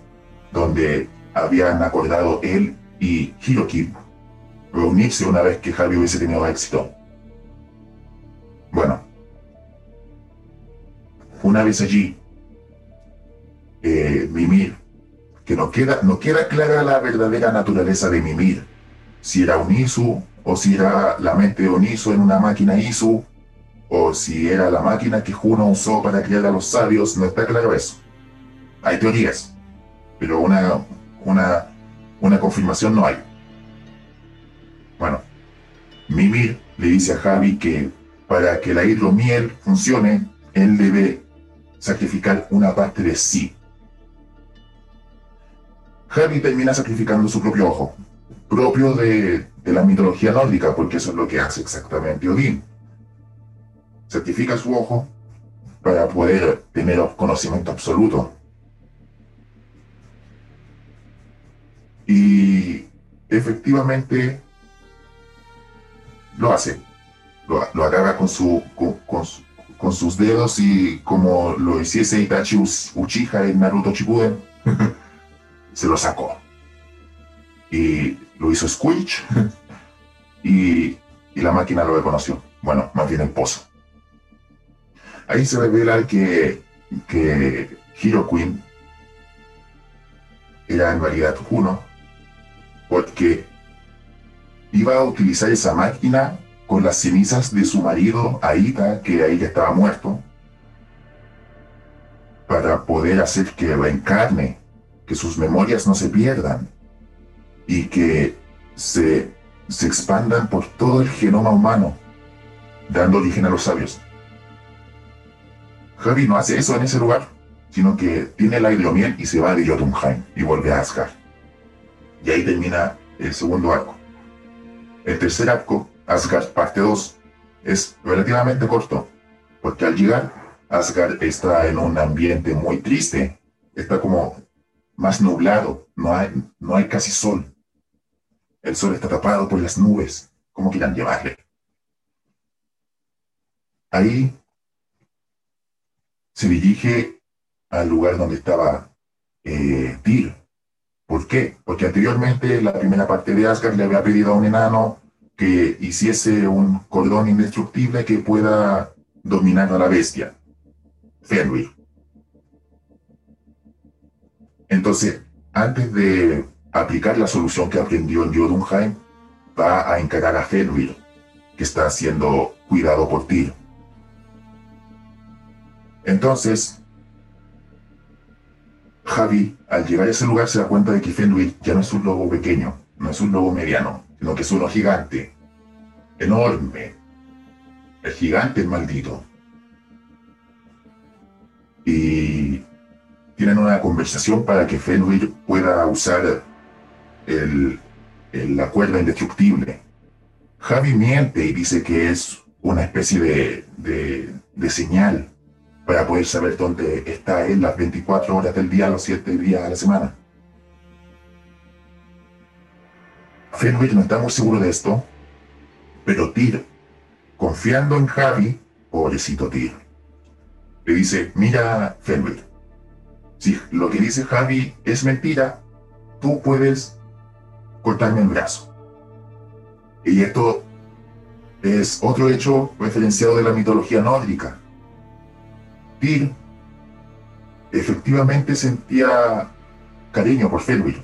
donde habían acordado él y Hiroki reunirse una vez que Javi hubiese tenido éxito. Bueno, una vez allí, eh, Mimir, que no queda, no queda clara la verdadera naturaleza de Mimir, si era un Isu o si era la mente de un Isu en una máquina Isu, o si era la máquina que Juno usó para criar a los sabios, no está claro eso. Hay teorías, pero una, una, una confirmación no hay. Bueno, Mimir le dice a Javi que para que la hidromiel funcione, él debe sacrificar una parte de sí. Javi termina sacrificando su propio ojo, propio de, de la mitología nórdica, porque eso es lo que hace exactamente Odín. Sacrifica su ojo para poder tener conocimiento absoluto. Y efectivamente lo hace. Lo, lo agarra con, su, con, sus dedos y como lo hiciese Itachi Uchiha en Naruto Shippuden, [laughs] se lo sacó. Y lo hizo Squitch [laughs] y, y la máquina lo reconoció. Bueno, más bien el pozo. Ahí se revela que, que Hero Queen era en realidad uno, porque iba a utilizar esa máquina con las cenizas de su marido Aida, que ahí ya estaba muerto, para poder hacer que reencarne, que sus memorias no se pierdan y que se, se expandan por todo el genoma humano, dando origen a los sabios. Javi no hace eso en ese lugar, sino que tiene la hidromiel y se va de Jotunheim y vuelve a Asgard. Y ahí termina el segundo arco. El tercer arco, Asgard parte 2, es relativamente corto, porque al llegar, Asgard está en un ambiente muy triste, está como más nublado, no hay, no hay casi sol. El sol está tapado por las nubes, como quieran llevarle. Ahí se dirige al lugar donde estaba eh, Tyr, ¿Por qué? Porque anteriormente la primera parte de Asgard le había pedido a un enano que hiciese un cordón indestructible que pueda dominar a la bestia, Fenrir. Entonces, antes de aplicar la solución que aprendió en Jotunheim, va a encarar a Fenrir, que está siendo cuidado por Tyr. Entonces, Javi, al llegar a ese lugar, se da cuenta de que Fenrir ya no es un lobo pequeño, no es un lobo mediano, sino que es uno gigante, enorme. El gigante maldito. Y tienen una conversación para que Fenrir pueda usar el, la cuerda indestructible. Javi miente y dice que es una especie de señal para poder saber dónde está él las 24 horas del día, los 7 días a la semana. Fenrir no está muy seguro de esto, pero Tyr, confiando en Javi, pobrecito Tyr, le dice, mira Fenrir, si lo que dice Javi es mentira, tú puedes cortarme el brazo. Y esto es otro hecho referenciado de la mitología nórdica efectivamente sentía cariño por Fenrir.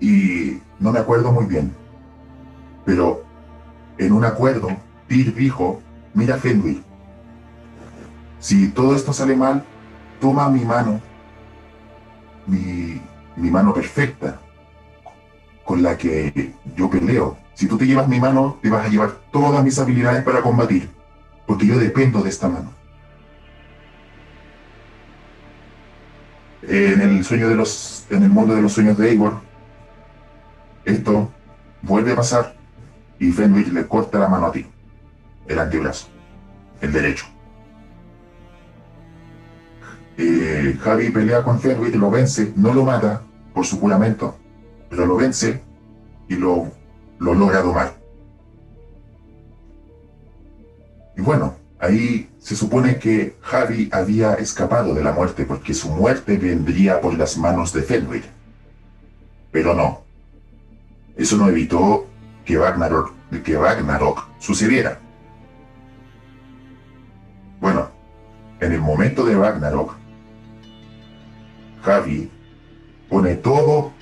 Y no me acuerdo muy bien. Pero en un acuerdo, Tyr dijo, mira Fenrir, si todo esto sale mal, toma mi mano, mi mano perfecta, con la que yo peleo. Si tú te llevas mi mano, te vas a llevar todas mis habilidades para combatir porque yo dependo de esta mano. en el sueño de los, en el mundo de los sueños de Eivor, esto vuelve a pasar y Fenrir le corta la mano a ti, el antebrazo, el derecho. Eh, Javi pelea con Fenrir, lo vence, no lo mata por su juramento, pero lo vence y lo, lo logra domar. Y bueno, ahí se supone que Javi había escapado de la muerte porque su muerte vendría por las manos de Fenrir. Pero no. Eso no evitó que Ragnarok, que Ragnarok sucediera. Bueno, en el momento de Ragnarok, Javi pone todo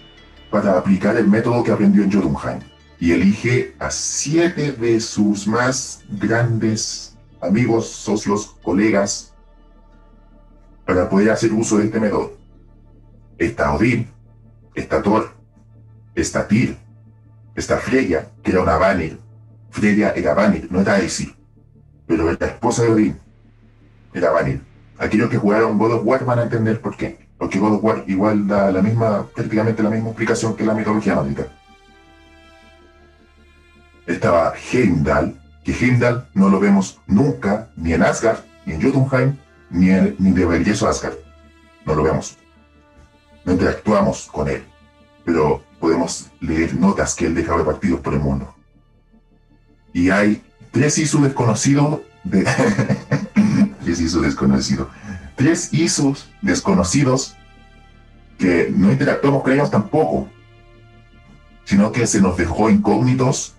para aplicar el método que aprendió en Jotunheim y elige a siete de sus más grandes amigos, socios, colegas, para poder hacer uso de este método. Está Odín, está Thor, está Tyr, está Freya, que era una Vanir. Freya era Vanir, no era Aesir, pero era esposa de Odín. Era Vanir. Aquellos que jugaron God of War van a entender por qué. Porque God of War igual da la misma, prácticamente la misma explicación que la mitología nórdica. Estaba Heimdall, que Heimdall no lo vemos nunca, ni en Asgard, ni en Jotunheim, ni, en, ni de regreso Asgard. No lo vemos. No interactuamos con él, pero podemos leer notas que él deja repartidos por el mundo. Y hay tres Isus desconocidos de... [laughs] tres Isus desconocidos. Tres Isus desconocidos que no interactuamos con ellos tampoco, sino que se nos dejó incógnitos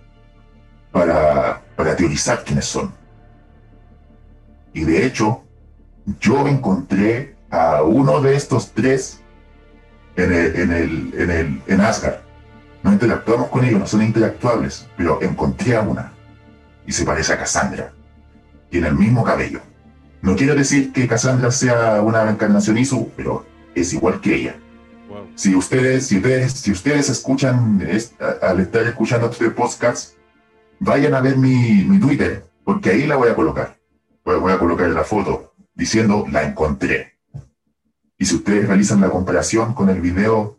para para teorizar quiénes son. Y de hecho, yo encontré a uno de estos tres en el, en el, en el, en Asgard. No interactuamos con ellos, no son interactuables, pero encontré a una. Y se parece a Cassandra. Tiene el mismo cabello. No quiero decir que Cassandra sea una encarnación Isu, pero es igual que ella. Si ustedes, si ustedes, si ustedes escuchan, al estar escuchando este podcast, vayan a ver mi, Twitter, porque ahí la voy a colocar. Voy, a colocar la foto diciendo la encontré. Y si ustedes realizan la comparación con el video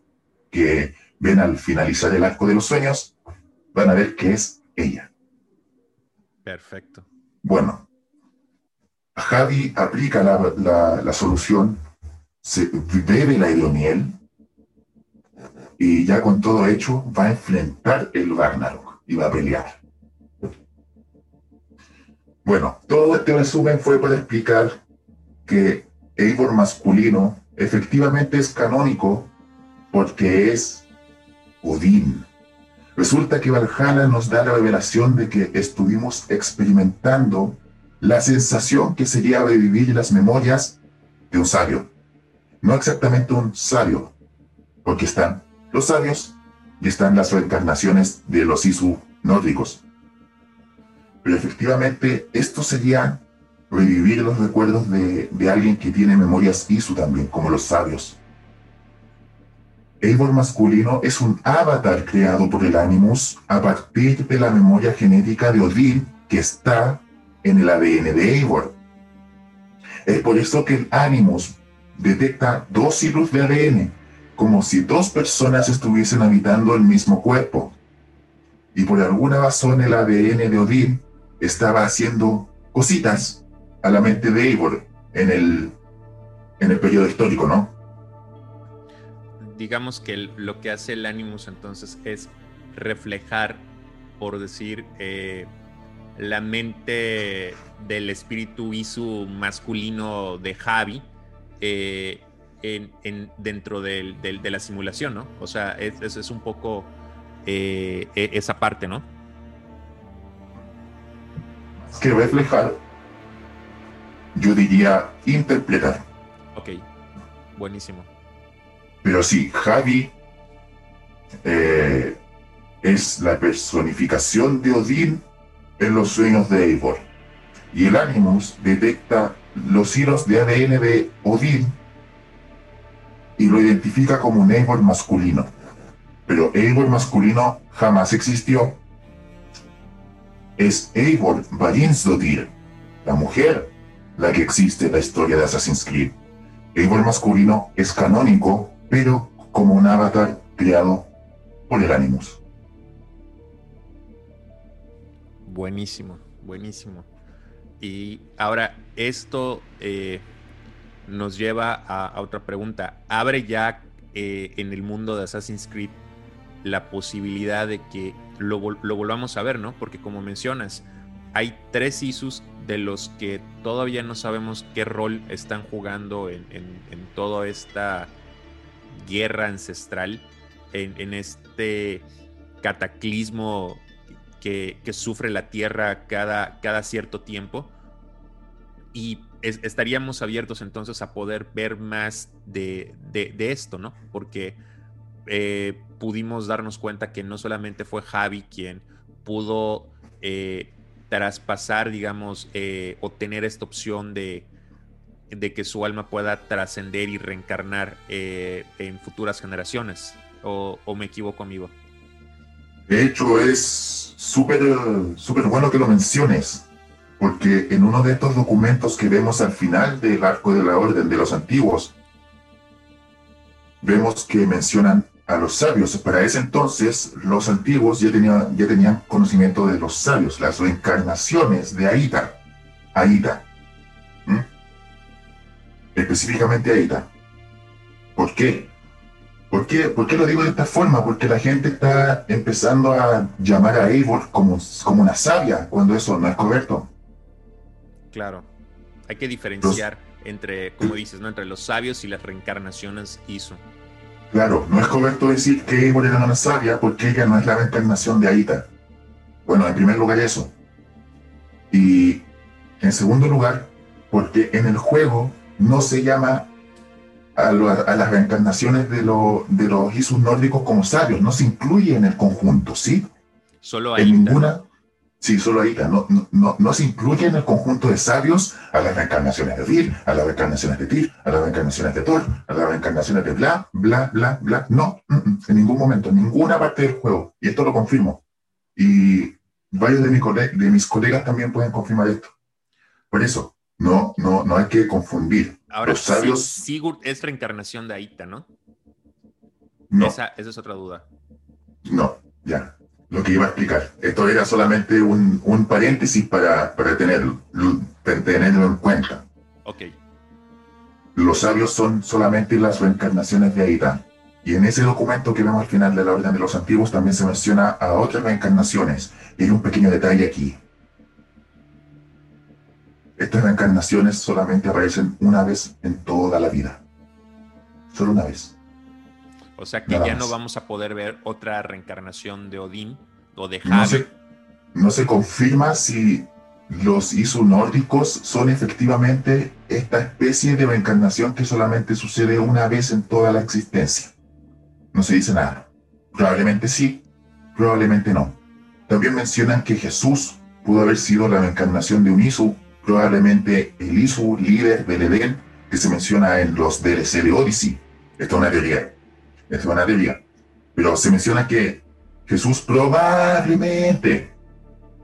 que ven al finalizar el arco de los sueños, van a ver que es ella. Perfecto. Bueno, Javi aplica la, la solución, se bebe la hidromiel y ya con todo hecho va a enfrentar el Ragnarok y va a pelear. Bueno, todo este resumen fue para explicar que Eivor masculino efectivamente es canónico porque es Odín. Resulta que Valhalla nos da la revelación de que estuvimos experimentando la sensación que sería revivir las memorias de un sabio. No exactamente un sabio, porque están los sabios y están las reencarnaciones de los Isu nórdicos. Pero efectivamente, esto sería revivir los recuerdos de, alguien que tiene memorias ISU también, como los sabios. Eivor masculino es un avatar creado por el Animus a partir de la memoria genética de Odín que está en el ADN de Eivor. Es por eso que el Animus detecta dos hilos de ADN, como si dos personas estuviesen habitando el mismo cuerpo. Y por alguna razón el ADN de Odín estaba haciendo cositas a la mente de Eivor en el, en el periodo histórico, ¿no? Digamos que lo que hace el Animus entonces es reflejar, por decir, eh, la mente del espíritu Isu masculino de Javi eh, en, dentro de la simulación, ¿no? O sea, es, es un poco eh, e, esa parte, ¿no? Que reflejar, yo diría interpretar. Ok, buenísimo. Pero sí, Javi eh, es la personificación de Odín en los sueños de Eivor. Y el Animus detecta los hilos de ADN de Odín y lo identifica como un Eivor masculino. Pero Eivor masculino jamás existió es Eivor Varinsdottir, la mujer, la que existe en la historia de Assassin's Creed. Eivor masculino es canónico, pero como un avatar creado por el Animus. Buenísimo, buenísimo. Y ahora esto eh, nos lleva a, otra pregunta. ¿Abre ya eh, en el mundo de Assassin's Creed la posibilidad de que lo, volvamos a ver, ¿no? Porque como mencionas, hay tres Isus de los que todavía no sabemos qué rol están jugando en, toda esta guerra ancestral, en, este cataclismo que, sufre la Tierra cada, cada cierto tiempo. Y estaríamos abiertos entonces a poder ver más de, esto, ¿no? Porque eh, pudimos darnos cuenta que no solamente fue Javi quien pudo eh, traspasar, digamos, eh, o tener esta opción de, de que su alma pueda trascender y reencarnar en futuras generaciones. O, o, me equivoco, amigo? De hecho, es súper súper bueno que lo menciones porque en uno de estos documentos que vemos al final del arco de la orden de los antiguos, vemos que mencionan a los sabios. Para ese entonces, los antiguos ya tenían, ya tenían conocimiento de los sabios, las reencarnaciones de Aita. Aita. ¿Mm? Específicamente Aita. ¿Por qué? ¿Por qué? ¿Por qué lo digo de esta forma? Porque la gente está empezando a llamar a Eivor como, como una sabia, cuando eso no es correcto. Claro. Hay que diferenciar entre, como dices, ¿no? entre los sabios y las reencarnaciones ISO. Claro, no es correcto decir que Eivor era una sabia porque ella no es la reencarnación de Aita. Bueno, en primer lugar eso. Y en segundo lugar, porque en el juego no se llama a, las reencarnaciones de, de los Isus nórdicos como sabios, no se incluye en el conjunto, ¿sí? Solo Aita. En ninguna, Sí, solo ahí no, no, no, se incluye en el conjunto de sabios a las reencarnaciones de Vir, a las reencarnaciones de Tyr, a las reencarnaciones de Thor, a las reencarnaciones de bla, bla, bla, bla. No, mm, mm, en ningún momento, en ninguna parte del juego. Y esto lo confirmo. Y varios de, mi de mis colegas también pueden confirmar esto. Por eso, no, no, no hay que confundir. Ahora, Los sabios... Sigurd es reencarnación de Aita, ¿no? No. Esa, esa es otra duda. No, ya lo que iba a explicar. Esto era solamente un, un paréntesis para, para tenerlo, tenerlo en cuenta. Ok. Los sabios son solamente las reencarnaciones de Aida. Y en ese documento que vemos al final de la Orden de los Antiguos también se menciona a otras reencarnaciones. Y hay un pequeño detalle aquí. Estas reencarnaciones solamente aparecen una vez en toda la vida. Solo una vez. O sea que ya no vamos a poder ver otra reencarnación de Odín o de Javi. No se, confirma si los Isu nórdicos son efectivamente esta especie de reencarnación que solamente sucede una vez en toda la existencia. No se dice nada. Probablemente sí, probablemente no. También mencionan que Jesús pudo haber sido la reencarnación de un Isu, probablemente el Isu líder del Edén que se menciona en los DLC de Odyssey. Esto es una teoría es una teoría. Pero se menciona que Jesús probablemente,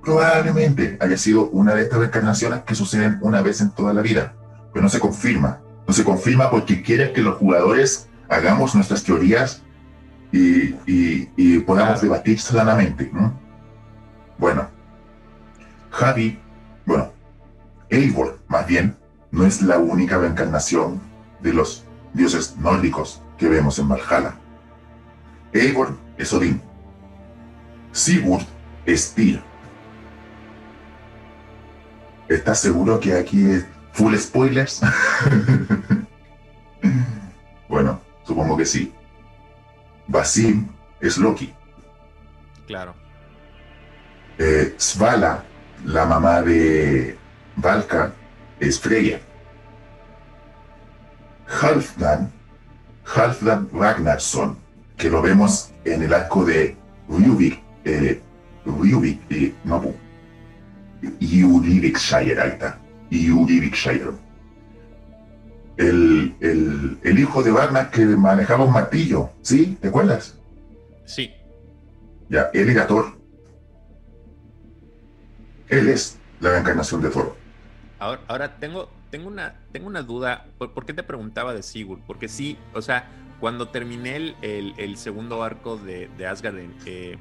probablemente haya sido una de estas reencarnaciones que suceden una vez en toda la vida. Pero no se confirma. No se confirma porque quiere que los jugadores hagamos nuestras teorías y, y, podamos debatir sanamente. Bueno, Javi, bueno, Eivor, más bien, no es la única reencarnación de los dioses nórdicos que vemos en Valhalla. Eivor es Odín. Sigurd es Tyr. ¿Estás seguro que aquí es full spoilers? [laughs] bueno, supongo que sí. Basim es Loki. Claro. Eh, Svala, la mamá de Valka, es Freya. Halfdan Halfdan Ragnarsson, que lo vemos en el arco de Rubik, eh, Rubik, eh, no, Yurivikshire, ahí está, Yurivikshire. El, el, el, hijo de Ragnar que manejaba un martillo, ¿sí? ¿Te acuerdas? Sí. Ya, él era Thor. Él es la reencarnación de Thor. Ahora, ahora tengo, tengo una, tengo una duda. ¿Por, qué te preguntaba de Sigurd? Porque sí, o sea, cuando terminé el, el, segundo arco de, de Asgard eh,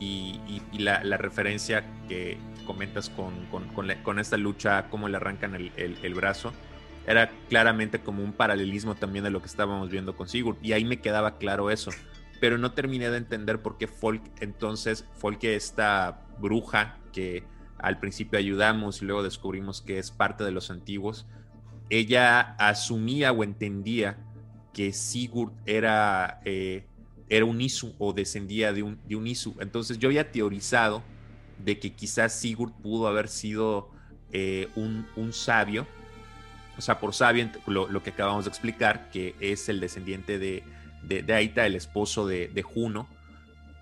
y, la, referencia que comentas con, con, esta lucha, cómo le arrancan el, el, brazo, era claramente como un paralelismo también de lo que estábamos viendo con Sigurd. Y ahí me quedaba claro eso. Pero no terminé de entender por qué Folk, entonces, Folk, esta bruja que al principio ayudamos y luego descubrimos que es parte de los antiguos, ella asumía o entendía que Sigurd era, eh, era un Isu o descendía de un, de un Isu. Entonces yo había teorizado de que quizás Sigurd pudo haber sido eh, un, un, sabio, o sea, por sabio lo, que acabamos de explicar, que es el descendiente de, de, Aita, el esposo de Juno,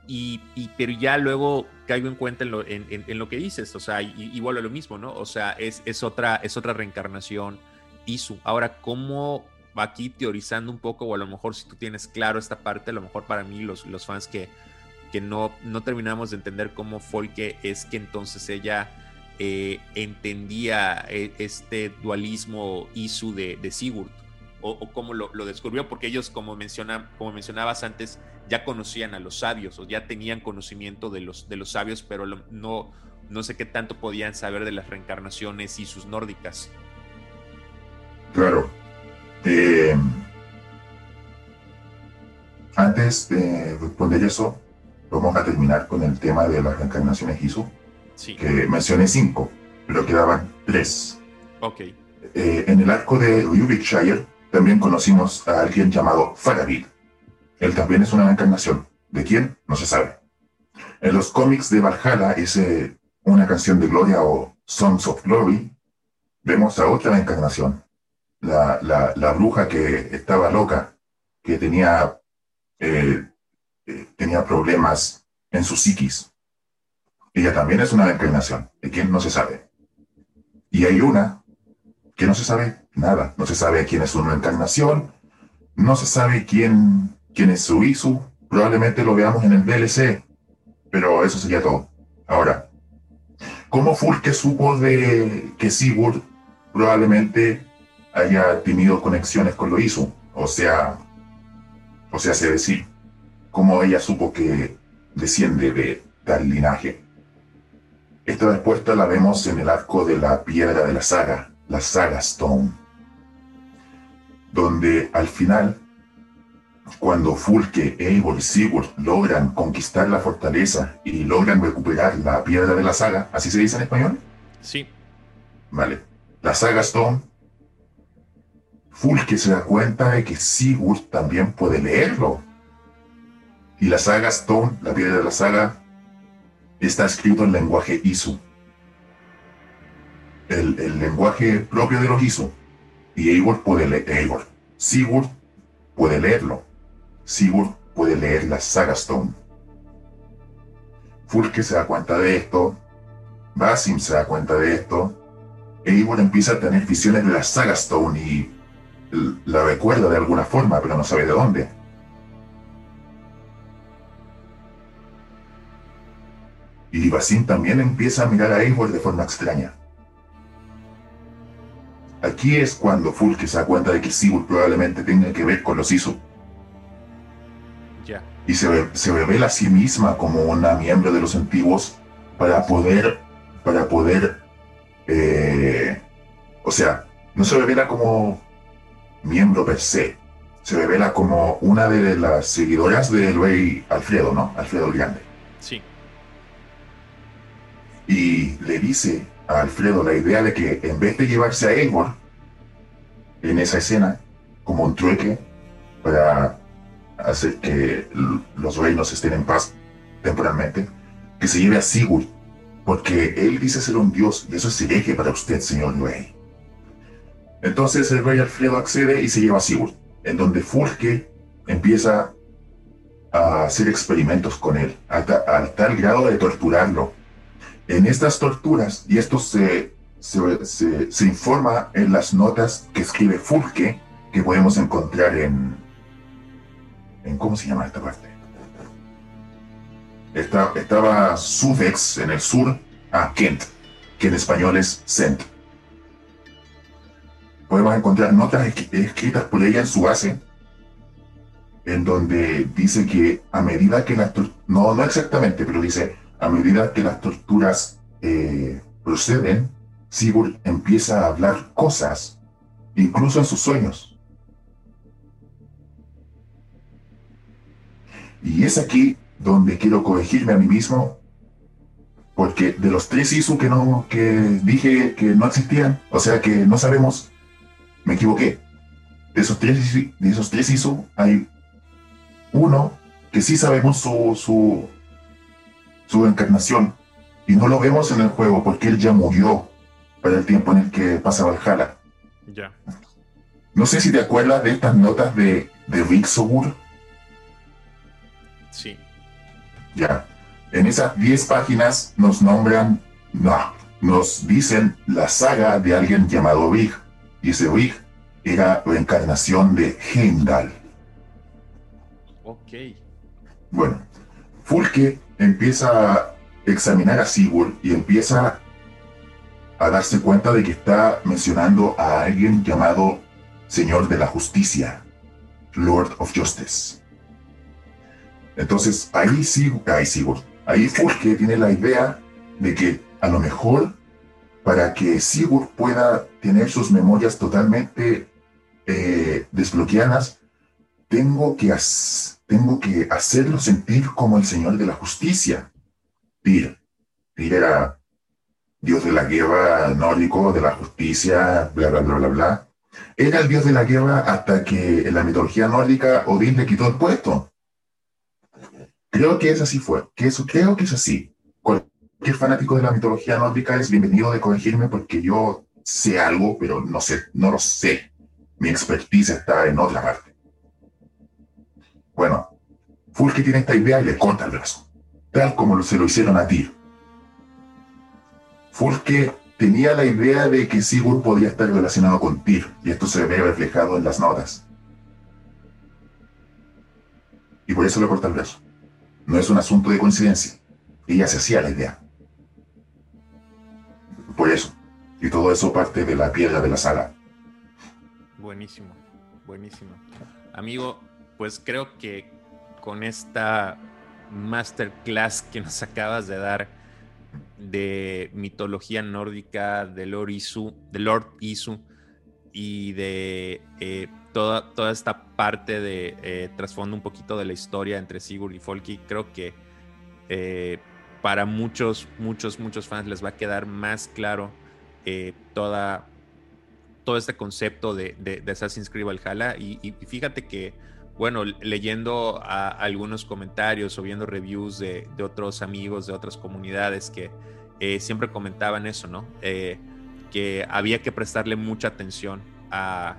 y, pero ya luego caigo en cuenta en lo, en, lo que dices, o sea, igual a lo mismo, ¿no? O sea, es, es, otra, es otra reencarnación Isu. Ahora, ¿cómo aquí teorizando un poco, o a lo mejor si tú tienes claro esta parte, a lo mejor para mí, los, los fans que, que no, no terminamos de entender cómo que es que entonces ella eh, entendía eh, este dualismo Isu de Sigurd o, cómo lo, descubrió, porque ellos, como, menciona, como mencionabas antes, ya conocían a los sabios o ya tenían conocimiento de los, de los sabios, pero no, no sé qué tanto podían saber de las reencarnaciones y sus nórdicas. Claro. Eh, antes de responder eso, vamos a terminar con el tema de las reencarnaciones Isu, que mencioné cinco, pero quedaban tres. Ok. Eh, en el arco de Rubikshire también conocimos a alguien llamado Faradil. Él también es una encarnación. ¿De quién? No se sabe. En los cómics de Valhalla, es una canción de gloria o Songs of Glory, vemos a otra encarnación. La, la, bruja que estaba loca, que tenía, eh, eh, tenía problemas en su psiquis. Ella también es una encarnación. ¿De quién? No se sabe. Y hay una que no se sabe nada. No se sabe quién es su encarnación, no se sabe quién, quién es su Isu. Probablemente lo veamos en el DLC, pero eso sería todo. Ahora, ¿cómo Fulke supo de que Sigurd probablemente haya tenido conexiones con lo Isu? O sea, o sea, se decir, ¿cómo ella supo que desciende de tal linaje? Esta respuesta la vemos en el arco de la piedra de la saga, la saga Stone, donde al final, cuando Fulke, Eivor y Sigurd logran conquistar la fortaleza y logran recuperar la piedra de la saga, ¿así se dice en español? Sí. Vale. La saga Stone, Fulke se da cuenta de que Sigurd también puede leerlo. Y la saga Stone, la piedra de la saga, está escrito en lenguaje Isu el, lenguaje propio de los ISO. Y Eivor puede leer, Eivor, Sigurd puede leerlo. Sigurd puede leer la saga Stone. Fulke se da cuenta de esto. Basim se da cuenta de esto. Eivor empieza a tener visiones de la saga Stone y la recuerda de alguna forma, pero no sabe de dónde. Y Basim también empieza a mirar a Eivor de forma extraña. Aquí es cuando Fulke se da cuenta de que Sigurd probablemente tenga que ver con los ISO. Y se, se revela a sí misma como una miembro de los antiguos para poder, para poder, eh, o sea, no se revela como miembro per se, se revela como una de las seguidoras del rey Alfredo, ¿no? Alfredo el Grande. Sí. Y le dice a Alfredo la idea de que en vez de llevarse a Eivor en esa escena como un trueque para hacer que los reinos estén en paz temporalmente, que se lleve a Sigurd, porque él dice ser un dios y eso es hereje para usted, señor rey. Entonces el rey Alfredo accede y se lleva a Sigurd, en donde Fulke empieza a hacer experimentos con él, al tal grado de torturarlo en estas torturas, y esto se, se, informa en las notas que escribe Fulke, que podemos encontrar en, en ¿cómo se llama esta parte? estaba Sudex en el sur, a Kent, que en español es Sent. podemos encontrar notas escritas por ella en su base, en donde dice que a medida que las no, no exactamente, pero dice, a medida que las torturas eh, proceden, Sigurd empieza a hablar cosas, incluso en sus sueños. Y es aquí donde quiero corregirme a mí mismo, porque de los tres ISU que, no, que dije que no existían, o sea que no sabemos, me equivoqué. De esos tres, de esos tres hay uno que sí sabemos su, su, su encarnación y no lo vemos en el juego porque él ya murió para el tiempo en el que pasa Valhalla. Ya. No sé si te acuerdas de estas notas de, de Rick Sogur. Sí. Ya. En esas 10 páginas nos nombran, no, nos dicen la saga de alguien llamado Rig. Y ese Rig era la encarnación de Heimdall. Ok. Bueno, Fulke empieza a examinar a Sigurd y empieza a darse cuenta de que está mencionando a alguien llamado Señor de la Justicia, Lord of Justice. Entonces ahí Sigurd, ahí Sigurd, ahí Fulke tiene la idea de que a lo mejor para que Sigurd pueda tener sus memorias totalmente eh, desbloqueadas, tengo que, tengo que hacerlo sentir como el Señor de la Justicia. Tyr. Tyr era dios de la guerra nórdico, de la justicia, bla, bla, bla, bla, bla. Era el dios de la guerra hasta que en la mitología nórdica Odín le quitó el puesto. Creo que es así fue, que eso creo que es así. Cualquier fanático de la mitología nórdica es bienvenido de corregirme porque yo sé algo, pero no sé, no lo sé. Mi expertise está en otra parte. Bueno, Fulke tiene esta idea y le corta el brazo, tal como se lo hicieron a ti. Fulke tenía la idea de que Sigurd podía estar relacionado con Tyr, y esto se ve reflejado en las notas. Y por eso le corta el brazo. No es un asunto de coincidencia. Ella se hacía la idea. Por eso. Y todo eso parte de la piedra de la saga. Buenísimo, buenísimo. Amigo, pues creo que con esta masterclass que nos acabas de dar, de mitología nórdica, de Lord Isu, de Lord Isu y de eh, toda, toda esta parte de eh, trasfondo un poquito de la historia entre Sigurd y Folky, creo que eh, para muchos, muchos, muchos fans les va a quedar más claro toda, todo este concepto de, de, Assassin's Creed Valhalla. y fíjate que bueno, leyendo algunos comentarios o viendo reviews de, otros amigos de otras comunidades que eh, siempre comentaban eso, ¿no? Eh, que había que prestarle mucha atención a,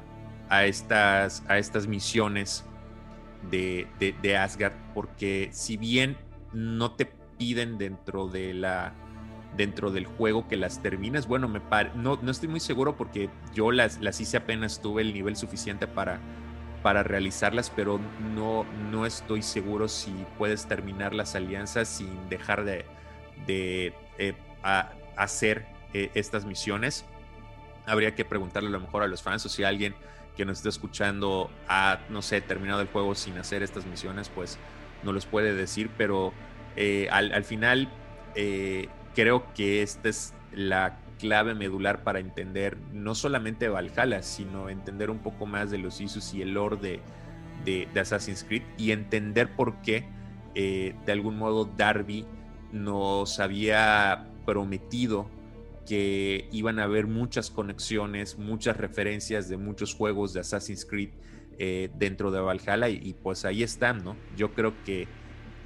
estas, misiones de, Asgard, porque si bien no te piden dentro de la dentro del juego que las termines, bueno, me no, no estoy muy seguro porque yo las, las hice apenas tuve el nivel suficiente para para realizarlas, pero no, no estoy seguro si puedes terminar las alianzas sin dejar de, de eh, hacer eh, estas misiones. Habría que preguntarle a lo mejor a los fans o si alguien que nos esté escuchando ha, no sé, terminado el juego sin hacer estas misiones, pues no los puede decir, pero eh, al, al, final creo que esta es la clave medular para entender no solamente Valhalla, sino entender un poco más de los Isus y el lore de, de, Assassin's Creed y entender por qué eh, de algún modo Darby nos había prometido que iban a haber muchas conexiones, muchas referencias de muchos juegos de Assassin's Creed eh, dentro de Valhalla y, y, pues ahí están, ¿no? Yo creo que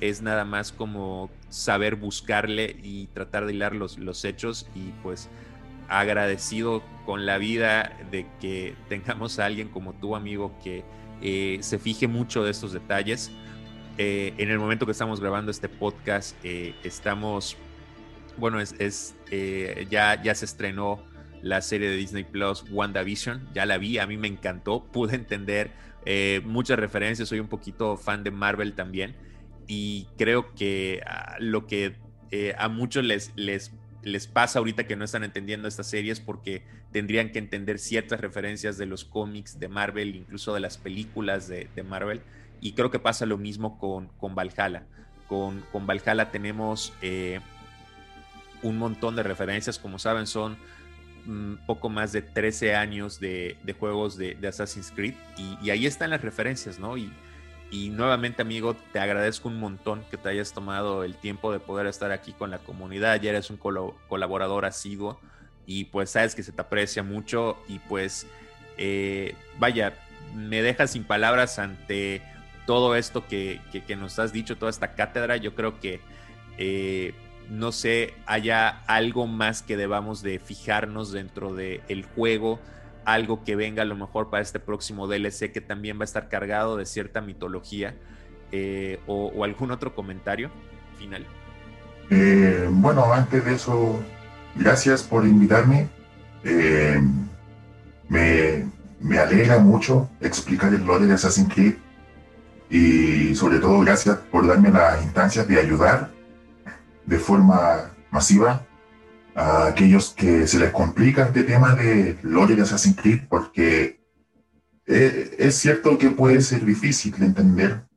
es nada más como saber buscarle y tratar de hilar los, los hechos y pues agradecido con la vida de que [laughs] tengamos a alguien como tu amigo que eh, se fije mucho de estos detalles. Eh, en el momento que estamos grabando este podcast, eh, estamos, bueno, es, es ya, ya se estrenó la serie de Disney Plus WandaVision, ya la vi, a mí me encantó, pude entender muchas referencias, soy un poquito fan de Marvel también y creo que ah, lo que a muchos les, les les pasa ahorita que no están entendiendo estas series porque tendrían que entender ciertas referencias de los cómics de Marvel, incluso de las películas de, Marvel. Y creo que pasa lo mismo con, con Valhalla. Con, con Valhalla tenemos eh, un montón de referencias, como saben, son mm, poco más de 13 años de, juegos de, Assassin's Creed y, ahí están las referencias, ¿no? Y, y nuevamente, amigo, te agradezco un montón que te hayas tomado el tiempo de poder estar aquí con la comunidad. Ya eres un colaborador asiduo y pues sabes que se te aprecia mucho y pues eh, vaya, me dejas sin palabras ante todo esto que, nos has dicho, toda esta cátedra. Yo creo que, eh, no sé, haya algo más que debamos de fijarnos dentro del el juego algo que venga a lo mejor para este próximo DLC que también va a estar cargado de cierta mitología eh, o, algún otro comentario final. Eh, bueno, antes de eso, gracias por invitarme. Eh, me, me, alegra mucho explicar el lore de Assassin's Creed y sobre todo gracias por darme las instancias de ayudar de forma masiva a aquellos que se les complica este tema de lore de Assassin's Creed porque eh, es cierto que puede ser difícil de entender,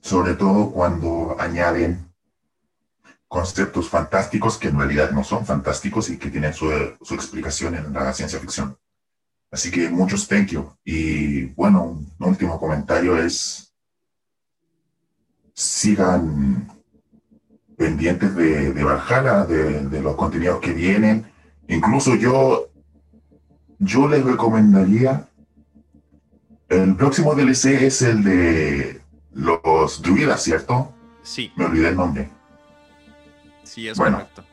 sobre todo cuando añaden conceptos fantásticos que en realidad no son fantásticos y que tienen su, su explicación en la ciencia ficción. Así que muchos thank you. Y bueno, un último comentario es, sigan pendientes de, de Valhalla, de, los contenidos que vienen. Incluso yo, yo les recomendaría, el próximo DLC es el de los druidas, ¿cierto? Sí. Me olvidé el nombre. Sí, es correcto.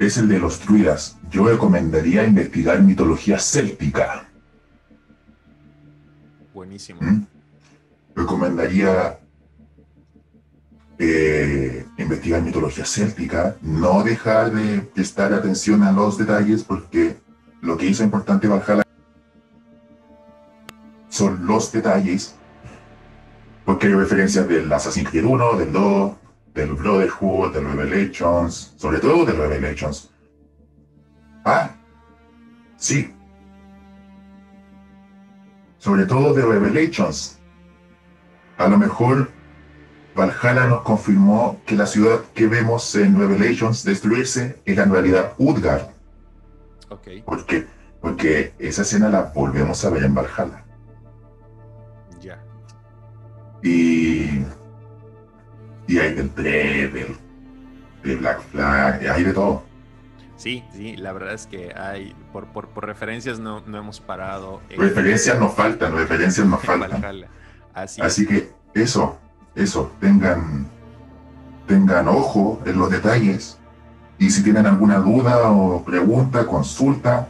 Es el de los druidas. Yo recomendaría investigar mitología céltica. Buenísimo. ¿Mm? Recomendaría eh, investigar mitología céltica, no dejar de prestar atención a los detalles porque lo que hizo importante Valhalla son los detalles, porque hay referencias del Assassin's Creed 1, del 2, del Brotherhood, del Revelations, sobre todo del Revelations. Ah, sí. Sobre todo de Revelations. A lo mejor Valhalla nos confirmó que la ciudad que vemos en Revelations destruirse era en realidad Utgard. Ok. Porque, porque esa escena la volvemos a ver en Valhalla. Ya. Y. Y hay del Dread, del, Black Flag, hay de todo. Sí, sí, la verdad es que hay, por, por, referencias no, no, hemos parado. referencias nos faltan, referencias nos faltan. Así, Así que eso, eso, tengan, tengan ojo en los detalles. Y si tienen alguna duda o pregunta, consulta,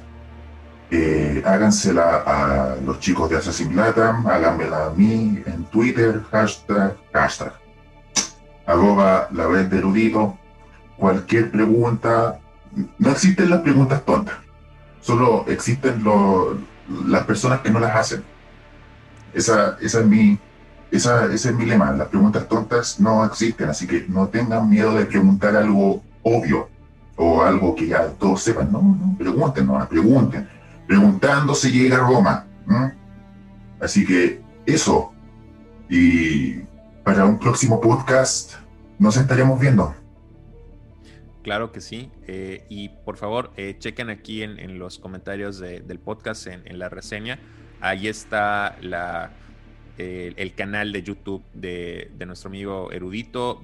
eh, hágansela a los chicos de Assassin Latam, háganmela a mí en Twitter, hashtag, hashtag, arroba la red de erudito, cualquier pregunta, no existen las preguntas tontas, solo existen las personas que no las hacen. Esa, esa es mi, ese es mi lema, las preguntas tontas no existen, así que no tengan miedo de preguntar algo obvio o algo que ya todos sepan. No, no, pregunten, no, pregunten. Preguntando se llega a Roma. Así que eso. Y para un próximo podcast nos estaremos viendo. Claro que sí. Eh, y por favor, eh, chequen aquí en, los comentarios del podcast, en, la reseña. Ahí está la, el canal de YouTube de, nuestro amigo Erudito.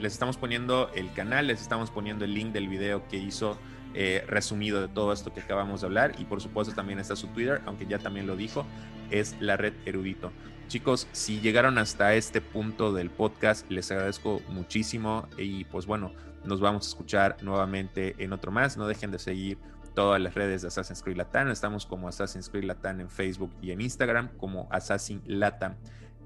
les estamos poniendo el canal, les estamos poniendo el link del video que hizo eh, resumido de todo esto que acabamos de hablar. Y por supuesto también está su Twitter, aunque ya también lo dijo, es la red Erudito. Chicos, si llegaron hasta este punto del podcast, les agradezco muchísimo y pues bueno, nos vamos a escuchar nuevamente en otro más. No dejen de seguir todas las redes de Assassin's Creed Latam. Estamos como Assassin's Creed Latam en Facebook y en Instagram, como Assassin Latam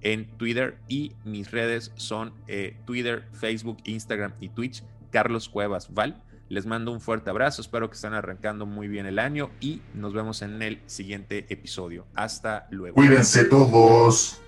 en Twitter. Y mis redes son eh, Twitter, Facebook, Instagram y Twitch. Carlos Cuevas Val. Les mando un fuerte abrazo. Espero que estén arrancando muy bien el año y nos vemos en el siguiente episodio. Hasta luego. Cuídense todos.